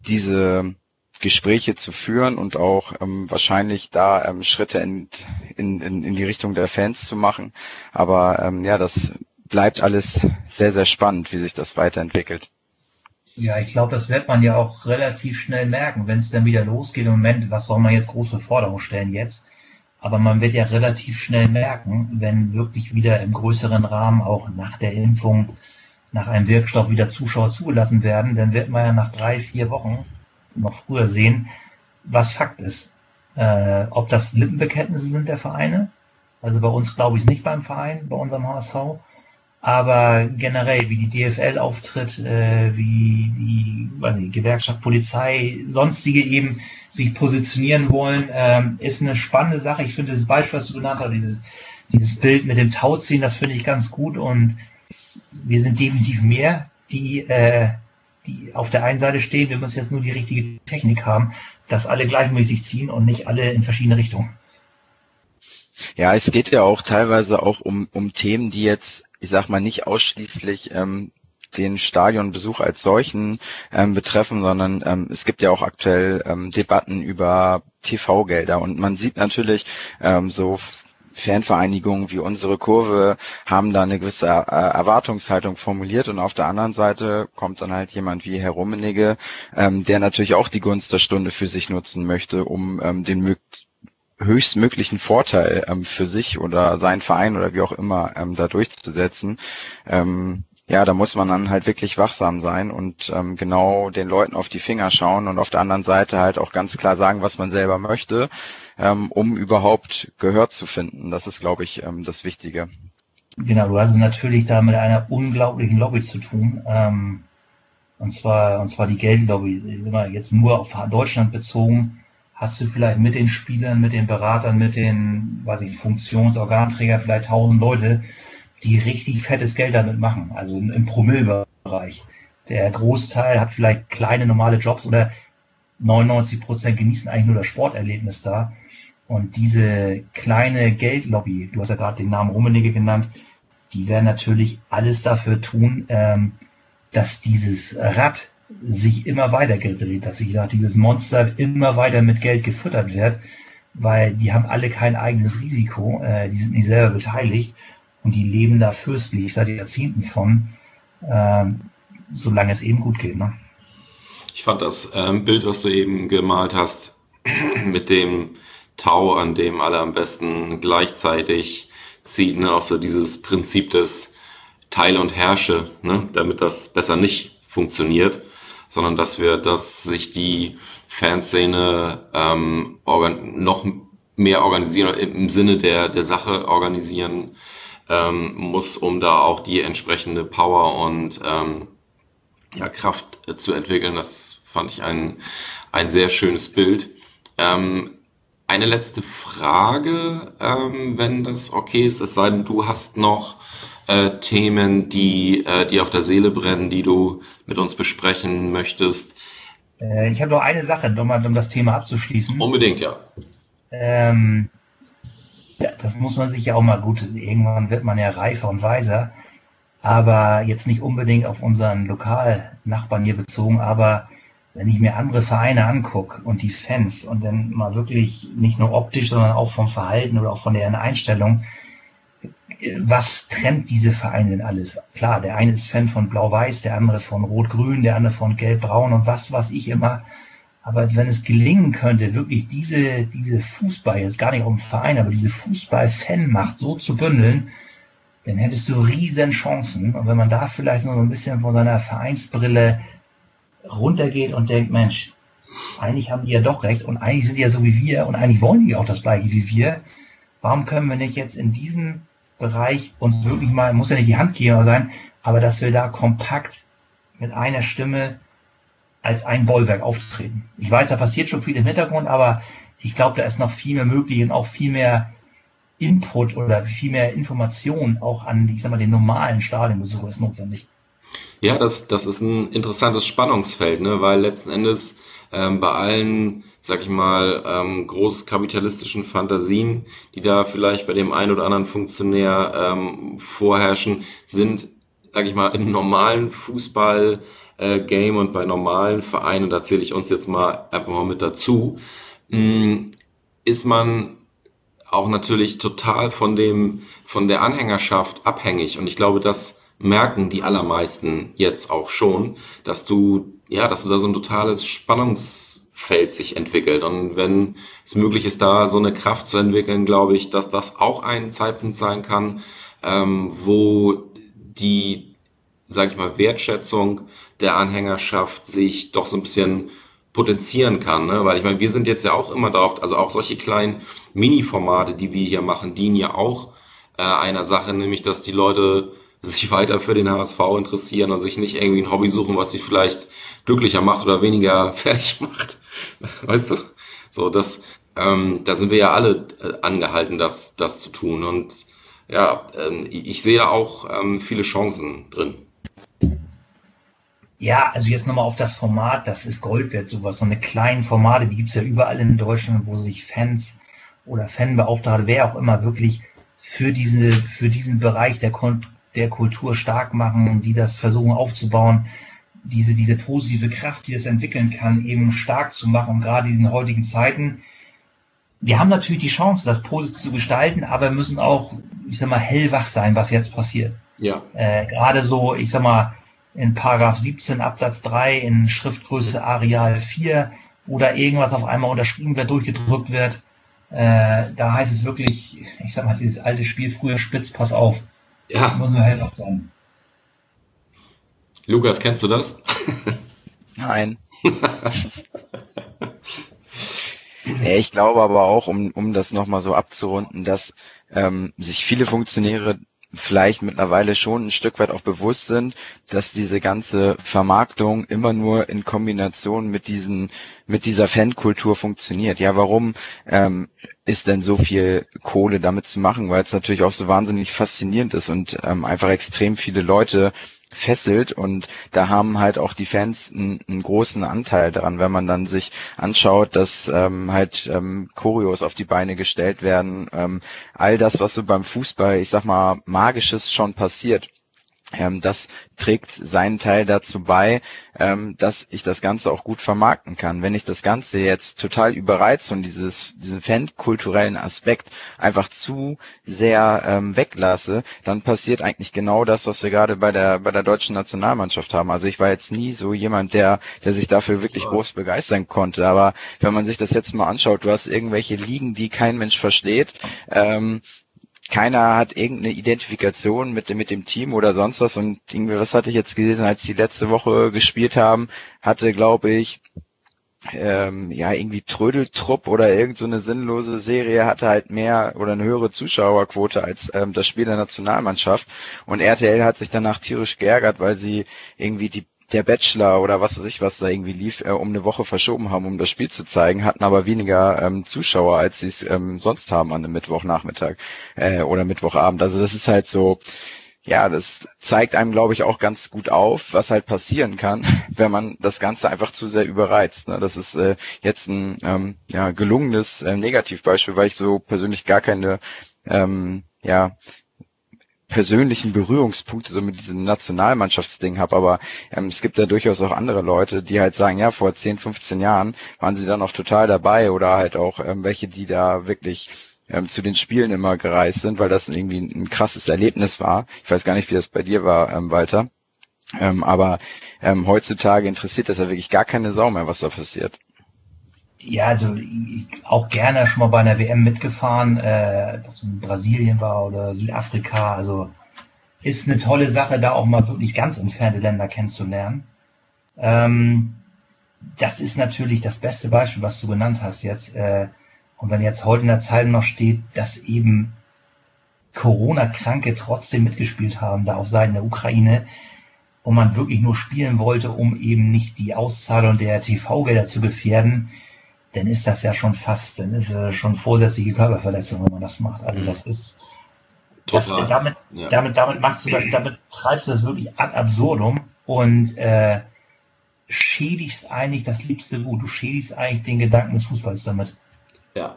diese Gespräche zu führen und auch ähm, wahrscheinlich da ähm, Schritte in, in, in die Richtung der Fans zu machen. Aber ähm, ja, das bleibt alles sehr, sehr spannend, wie sich das weiterentwickelt. Ja, ich glaube, das wird man ja auch relativ schnell merken, wenn es dann wieder losgeht. Im Moment, was soll man jetzt große Forderungen stellen jetzt? Aber man wird ja relativ schnell merken, wenn wirklich wieder im größeren Rahmen auch nach der Impfung, nach einem Wirkstoff wieder Zuschauer zugelassen werden, dann wird man ja nach drei, vier Wochen noch früher sehen, was Fakt ist. Äh, ob das Lippenbekenntnisse sind der Vereine, also bei uns glaube ich nicht beim Verein, bei unserem HSV, aber generell, wie die DFL auftritt, äh, wie die weiß nicht, Gewerkschaft, Polizei, sonstige eben sich positionieren wollen, ähm, ist eine spannende Sache. Ich finde das Beispiel, was du genannt hast, dieses, dieses Bild mit dem Tauziehen, das finde ich ganz gut und wir sind definitiv mehr, die, äh, die auf der einen Seite stehen. Wir müssen jetzt nur die richtige Technik haben, dass alle gleichmäßig ziehen und nicht alle in verschiedene Richtungen. Ja, es geht ja auch teilweise auch um, um Themen, die jetzt, ich sag mal, nicht ausschließlich ähm, den Stadionbesuch als solchen ähm, betreffen, sondern ähm, es gibt ja auch aktuell ähm, Debatten über TV-Gelder und man sieht natürlich ähm, so Fanvereinigungen wie unsere Kurve haben da eine gewisse äh, Erwartungshaltung formuliert. Und auf der anderen Seite kommt dann halt jemand wie Herr Rummenigge, ähm, der natürlich auch die Gunst der Stunde für sich nutzen möchte, um ähm, den höchstmöglichen Vorteil ähm, für sich oder seinen Verein oder wie auch immer ähm, da durchzusetzen. Ähm, ja, da muss man dann halt wirklich wachsam sein und ähm, genau den Leuten auf die Finger schauen und auf der anderen Seite halt auch ganz klar sagen, was man selber möchte, ähm, um überhaupt Gehör zu finden. Das ist, glaube ich, ähm, das Wichtige. Genau, du hast es natürlich da mit einer unglaublichen Lobby zu tun. Ähm, und zwar, und zwar die Geldlobby. Immer jetzt nur auf Deutschland bezogen hast du vielleicht mit den Spielern, mit den Beratern, mit den, weiß ich, Funktionsorganträger vielleicht tausend Leute, die richtig fettes Geld damit machen, also im, Promillbereich. Der Großteil hat vielleicht kleine normale Jobs oder 99 Prozent genießen eigentlich nur das Sporterlebnis da. Und diese kleine Geldlobby, du hast ja gerade den Namen Rummenigge genannt, die werden natürlich alles dafür tun, ähm, dass dieses Rad sich immer weiter gedreht, dass ich sage, dieses Monster immer weiter mit Geld gefüttert wird, weil die haben alle kein eigenes Risiko, äh, die sind nicht selber beteiligt und die leben da fürstlich seit Jahrzehnten von, äh, solange es eben gut geht. Ne? Ich fand das ähm, Bild, was du eben gemalt hast, mit dem Tau, an dem alle am besten gleichzeitig ziehen, ne? auch so dieses Prinzip des Teile und Herrsche, ne? damit das besser nicht funktioniert sondern dass wir, dass sich die Fanszene ähm, noch mehr organisieren, im Sinne der, der Sache organisieren ähm, muss, um da auch die entsprechende Power und ähm, ja, Kraft äh, zu entwickeln. Das fand ich ein, ein sehr schönes Bild. Ähm, eine letzte Frage, ähm, wenn das okay ist, es sei denn, du hast noch äh, Themen, die äh, dir auf der Seele brennen, die du mit uns besprechen möchtest? Äh, ich habe noch eine Sache, um, um das Thema abzuschließen. Unbedingt, ja. Ähm, ja. Das muss man sich ja auch mal gut, irgendwann wird man ja reifer und weiser, aber jetzt nicht unbedingt auf unseren Lokalnachbarn hier bezogen, aber wenn ich mir andere Vereine angucke und die Fans und dann mal wirklich nicht nur optisch, sondern auch vom Verhalten oder auch von deren Einstellung, was trennt diese Vereine denn alles? Klar, der eine ist Fan von Blau-Weiß, der andere von Rot-Grün, der andere von Gelb-Braun und was was ich immer. Aber wenn es gelingen könnte, wirklich diese, diese Fußball, jetzt gar nicht um Verein, aber diese Fußball-Fan-Macht so zu bündeln, dann hättest du riesen Chancen. Und wenn man da vielleicht noch ein bisschen von seiner Vereinsbrille runtergeht und denkt, Mensch, eigentlich haben die ja doch recht und eigentlich sind die ja so wie wir und eigentlich wollen die auch das gleiche wie wir. Warum können wir nicht jetzt in diesem Bereich uns wirklich mal, muss ja nicht die Handgeber sein, aber dass wir da kompakt mit einer Stimme als ein Bollwerk auftreten. Ich weiß, da passiert schon viel im Hintergrund, aber ich glaube, da ist noch viel mehr möglich und auch viel mehr Input oder viel mehr Information auch an, ich sag mal, den normalen Stadionbesucher ist notwendig. Ja, das, das ist ein interessantes Spannungsfeld, ne? weil letzten Endes ähm, bei allen sag ich mal, ähm, großkapitalistischen Fantasien, die da vielleicht bei dem einen oder anderen Funktionär ähm, vorherrschen, sind, sag ich mal, im normalen Fußball äh, und bei normalen Vereinen, da zähle ich uns jetzt mal einfach mal mit dazu, mh, mm, ist man auch natürlich total von dem, von der Anhängerschaft abhängig. Und ich glaube, das merken die allermeisten jetzt auch schon, dass du, ja, dass du da so ein totales Spannungs Feld sich entwickelt. Und wenn es möglich ist, da so eine Kraft zu entwickeln, glaube ich, dass das auch ein Zeitpunkt sein kann, ähm, wo die, sag ich mal, Wertschätzung der Anhängerschaft sich doch so ein bisschen potenzieren kann, ne? weil ich meine, wir sind jetzt ja auch immer darauf, also auch solche kleinen Mini-Formate, die wir hier machen, dienen ja auch äh, einer Sache, nämlich dass die Leute sich weiter für den HSV interessieren und sich nicht irgendwie ein Hobby suchen, was sie vielleicht glücklicher macht oder weniger fertig macht. Weißt du? So, das, ähm, da sind wir ja alle äh, angehalten, das, das zu tun. Und ja, ähm, ich sehe da auch ähm, viele Chancen drin. Ja, also jetzt nochmal auf das Format, das ist Gold wert, sowas. So eine kleinen Formate, die gibt's ja überall in Deutschland, wo sich Fans oder Fanbeauftragte, wer auch immer, wirklich für, diese, für diesen Bereich der, der Kultur stark machen, die das versuchen aufzubauen diese, diese positive Kraft, die es entwickeln kann, eben stark zu machen, gerade in den heutigen Zeiten. Wir haben natürlich die Chance, das positiv zu gestalten, aber müssen auch, ich sag mal, hellwach sein, was jetzt passiert. Ja. Äh, gerade so, ich sag mal, in Paragraph 17 Absatz 3 in Schriftgröße Areal 4 oder irgendwas auf einmal unterschrieben wird, durchgedrückt wird. Äh, da heißt es wirklich, ich sag mal, dieses alte Spiel früher spitz, pass auf. Ja. Muss man hellwach sein. Lukas, kennst du das? Nein. ja, ich glaube aber auch, um, um das nochmal so abzurunden, dass ähm, sich viele Funktionäre vielleicht mittlerweile schon ein Stück weit auch bewusst sind, dass diese ganze Vermarktung immer nur in Kombination mit diesen, mit dieser Fankultur funktioniert. Ja, warum ähm, ist denn so viel Kohle damit zu machen? Weil es natürlich auch so wahnsinnig faszinierend ist und ähm, einfach extrem viele Leute fesselt und da haben halt auch die Fans einen, einen großen Anteil daran, wenn man dann sich anschaut, dass ähm, halt ähm, Choreos auf die Beine gestellt werden, ähm, all das, was so beim Fußball, ich sag mal, magisches schon passiert das trägt seinen Teil dazu bei, ähm, dass ich das Ganze auch gut vermarkten kann. Wenn ich das Ganze jetzt total überreize und dieses, diesen fankulturellen Aspekt einfach zu sehr ähm, weglasse, dann passiert eigentlich genau das, was wir gerade bei der, bei der deutschen Nationalmannschaft haben. Also ich war jetzt nie so jemand, der, der sich dafür wirklich groß begeistern konnte. Aber wenn man sich das jetzt mal anschaut, du hast irgendwelche Ligen, die kein Mensch versteht, ähm, keiner hat irgendeine Identifikation mit, mit dem Team oder sonst was. Und irgendwie, was hatte ich jetzt gelesen, als die letzte Woche gespielt haben, hatte, glaube ich, ähm, ja, irgendwie Trödeltrupp oder irgend so eine sinnlose Serie hatte halt mehr oder eine höhere Zuschauerquote als ähm, das Spiel der Nationalmannschaft. Und RTL hat sich danach tierisch geärgert, weil sie irgendwie die der Bachelor oder was weiß ich, was da irgendwie lief, äh, um eine Woche verschoben haben, um das Spiel zu zeigen, hatten aber weniger ähm, Zuschauer, als sie es ähm, sonst haben an einem Mittwochnachmittag äh, oder Mittwochabend. Also das ist halt so, ja, das zeigt einem, glaube ich, auch ganz gut auf, was halt passieren kann, wenn man das Ganze einfach zu sehr überreizt. Ne? Das ist äh, jetzt ein ähm, ja, gelungenes äh, Negativbeispiel, weil ich so persönlich gar keine ähm, ja, persönlichen Berührungspunkte so mit diesem Nationalmannschaftsding habe, aber ähm, es gibt da durchaus auch andere Leute, die halt sagen, ja, vor 10, 15 Jahren waren sie dann noch total dabei oder halt auch ähm, welche, die da wirklich ähm, zu den Spielen immer gereist sind, weil das irgendwie ein, ein krasses Erlebnis war. Ich weiß gar nicht, wie das bei dir war, ähm, Walter. Ähm, aber ähm, heutzutage interessiert das ja wirklich gar keine Sau mehr, was da passiert. Ja, also auch gerne schon mal bei einer WM mitgefahren, äh, ob es in Brasilien war oder Südafrika. Also ist eine tolle Sache, da auch mal wirklich ganz entfernte Länder kennenzulernen. Ähm, das ist natürlich das beste Beispiel, was du genannt hast jetzt. Äh, und wenn jetzt heute in der Zeit noch steht, dass eben Corona-Kranke trotzdem mitgespielt haben, da auf Seiten der Ukraine, und man wirklich nur spielen wollte, um eben nicht die Auszahlung der TV-Gelder zu gefährden, dann ist das ja schon fast, dann ist es schon vorsätzliche Körperverletzung, wenn man das macht. Also das ist, das, damit, ja. damit, damit machst du das, damit treibst du das wirklich ad absurdum und äh, schädigst eigentlich das liebste Gut. Du schädigst eigentlich den Gedanken des Fußballs damit. Ja.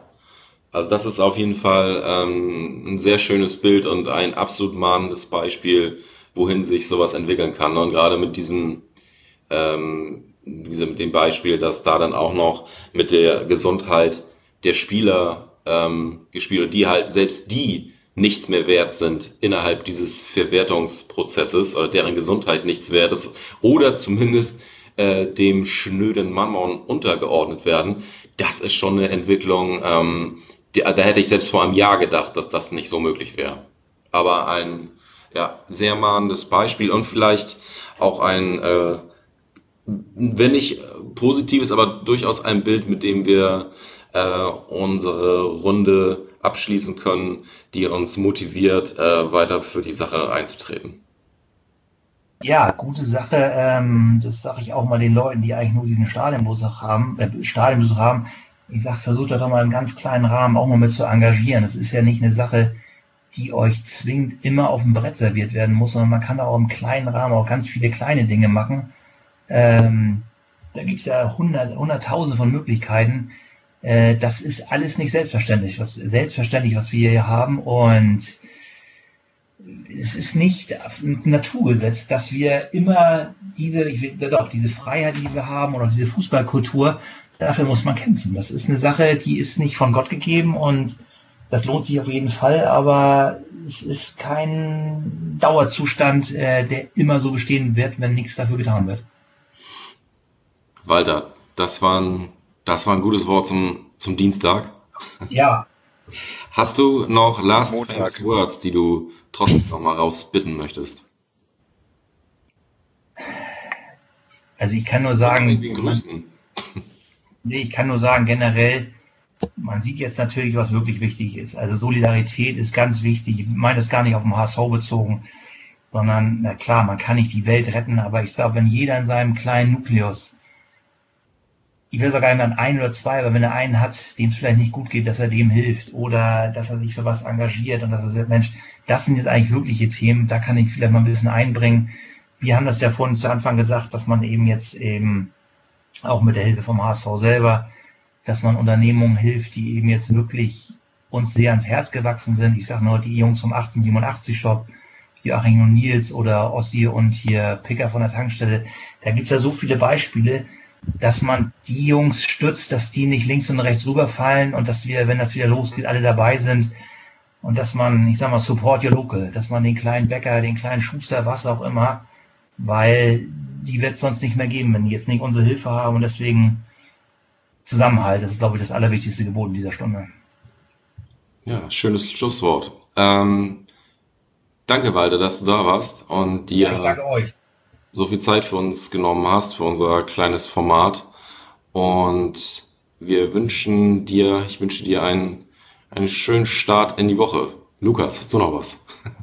Also das ist auf jeden Fall ähm, ein sehr schönes Bild und ein absolut mahnendes Beispiel, wohin sich sowas entwickeln kann. Und gerade mit diesem ähm, mit dem Beispiel, dass da dann auch noch mit der Gesundheit der Spieler ähm, gespielt wird, die halt selbst die nichts mehr wert sind innerhalb dieses Verwertungsprozesses oder deren Gesundheit nichts wert ist oder zumindest äh, dem schnöden Mammon untergeordnet werden. Das ist schon eine Entwicklung, ähm, die, da hätte ich selbst vor einem Jahr gedacht, dass das nicht so möglich wäre. Aber ein ja, sehr mahnendes Beispiel und vielleicht auch ein, äh, wenn nicht positives, aber durchaus ein Bild, mit dem wir äh, unsere Runde abschließen können, die uns motiviert, äh, weiter für die Sache einzutreten. Ja, gute Sache. Ähm, das sage ich auch mal den Leuten, die eigentlich nur diesen Stadionbesuch haben. Äh, Stadionbesuch haben. Ich sage, versucht doch mal im ganz kleinen Rahmen auch mal mit zu engagieren. Das ist ja nicht eine Sache, die euch zwingend immer auf dem Brett serviert werden muss, sondern man kann auch im kleinen Rahmen auch ganz viele kleine Dinge machen. Ähm, da gibt es ja hundert, hunderttausende von Möglichkeiten. Äh, das ist alles nicht selbstverständlich, was selbstverständlich, was wir hier haben. Und es ist nicht Naturgesetz, dass wir immer diese, doch, diese Freiheit, die wir haben, oder diese Fußballkultur, dafür muss man kämpfen. Das ist eine Sache, die ist nicht von Gott gegeben und das lohnt sich auf jeden Fall, aber es ist kein Dauerzustand, äh, der immer so bestehen wird, wenn nichts dafür getan wird. Walter, das war ein, das war ein gutes Wort zum, zum Dienstag. Ja. Hast du noch last famous words, die du trotzdem noch mal rausbitten möchtest? Also ich kann nur sagen, man, nee, ich kann nur sagen, generell, man sieht jetzt natürlich, was wirklich wichtig ist. Also Solidarität ist ganz wichtig. Ich meine das gar nicht auf den HSV bezogen, sondern, na klar, man kann nicht die Welt retten, aber ich glaube, wenn jeder in seinem kleinen Nukleus, ich will sogar jemand ein oder zwei, aber wenn er einen hat, dem es vielleicht nicht gut geht, dass er dem hilft oder dass er sich für was engagiert und dass er sagt, Mensch, das sind jetzt eigentlich wirkliche Themen, da kann ich vielleicht mal ein bisschen einbringen. Wir haben das ja vorhin zu Anfang gesagt, dass man eben jetzt eben auch mit der Hilfe vom HSV selber dass man Unternehmungen hilft, die eben jetzt wirklich uns sehr ans Herz gewachsen sind. Ich sage nur die Jungs vom 1887 Shop, Joachim und Nils oder Ossi und hier Picker von der Tankstelle. Da gibt es ja so viele Beispiele, dass man die Jungs stützt, dass die nicht links und rechts rüberfallen und dass wir, wenn das wieder losgeht, alle dabei sind. Und dass man, ich sag mal, support your local, dass man den kleinen Bäcker, den kleinen Schuster, was auch immer, weil die wird es sonst nicht mehr geben, wenn die jetzt nicht unsere Hilfe haben. Und deswegen Zusammenhalt. Das ist, glaube ich, das allerwichtigste Gebot in dieser Stunde. Ja, schönes Schlusswort. Ähm, danke, Walter, dass du da warst und dir ja, so viel Zeit für uns genommen hast, für unser kleines Format. Und wir wünschen dir, ich wünsche dir einen, einen schönen Start in die Woche. Lukas, hast du noch was?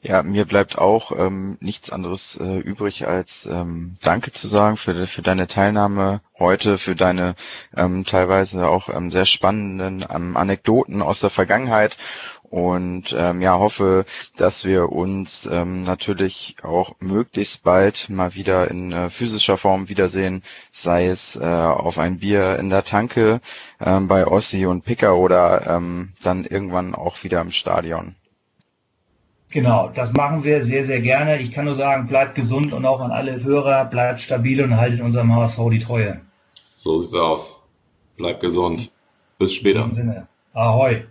Ja, mir bleibt auch ähm, nichts anderes äh, übrig, als ähm, Danke zu sagen für, für deine Teilnahme heute, für deine ähm, teilweise auch ähm, sehr spannenden ähm, Anekdoten aus der Vergangenheit und ähm, ja hoffe, dass wir uns ähm, natürlich auch möglichst bald mal wieder in äh, physischer Form wiedersehen, sei es äh, auf ein Bier in der Tanke ähm, bei Ossi und Picker oder ähm, dann irgendwann auch wieder im Stadion. Genau, das machen wir sehr, sehr gerne. Ich kann nur sagen, bleibt gesund und auch an alle Hörer, bleibt stabil und haltet unserem HSV die Treue. So sieht's aus. Bleibt gesund. Bis später. In Sinne. Ahoi.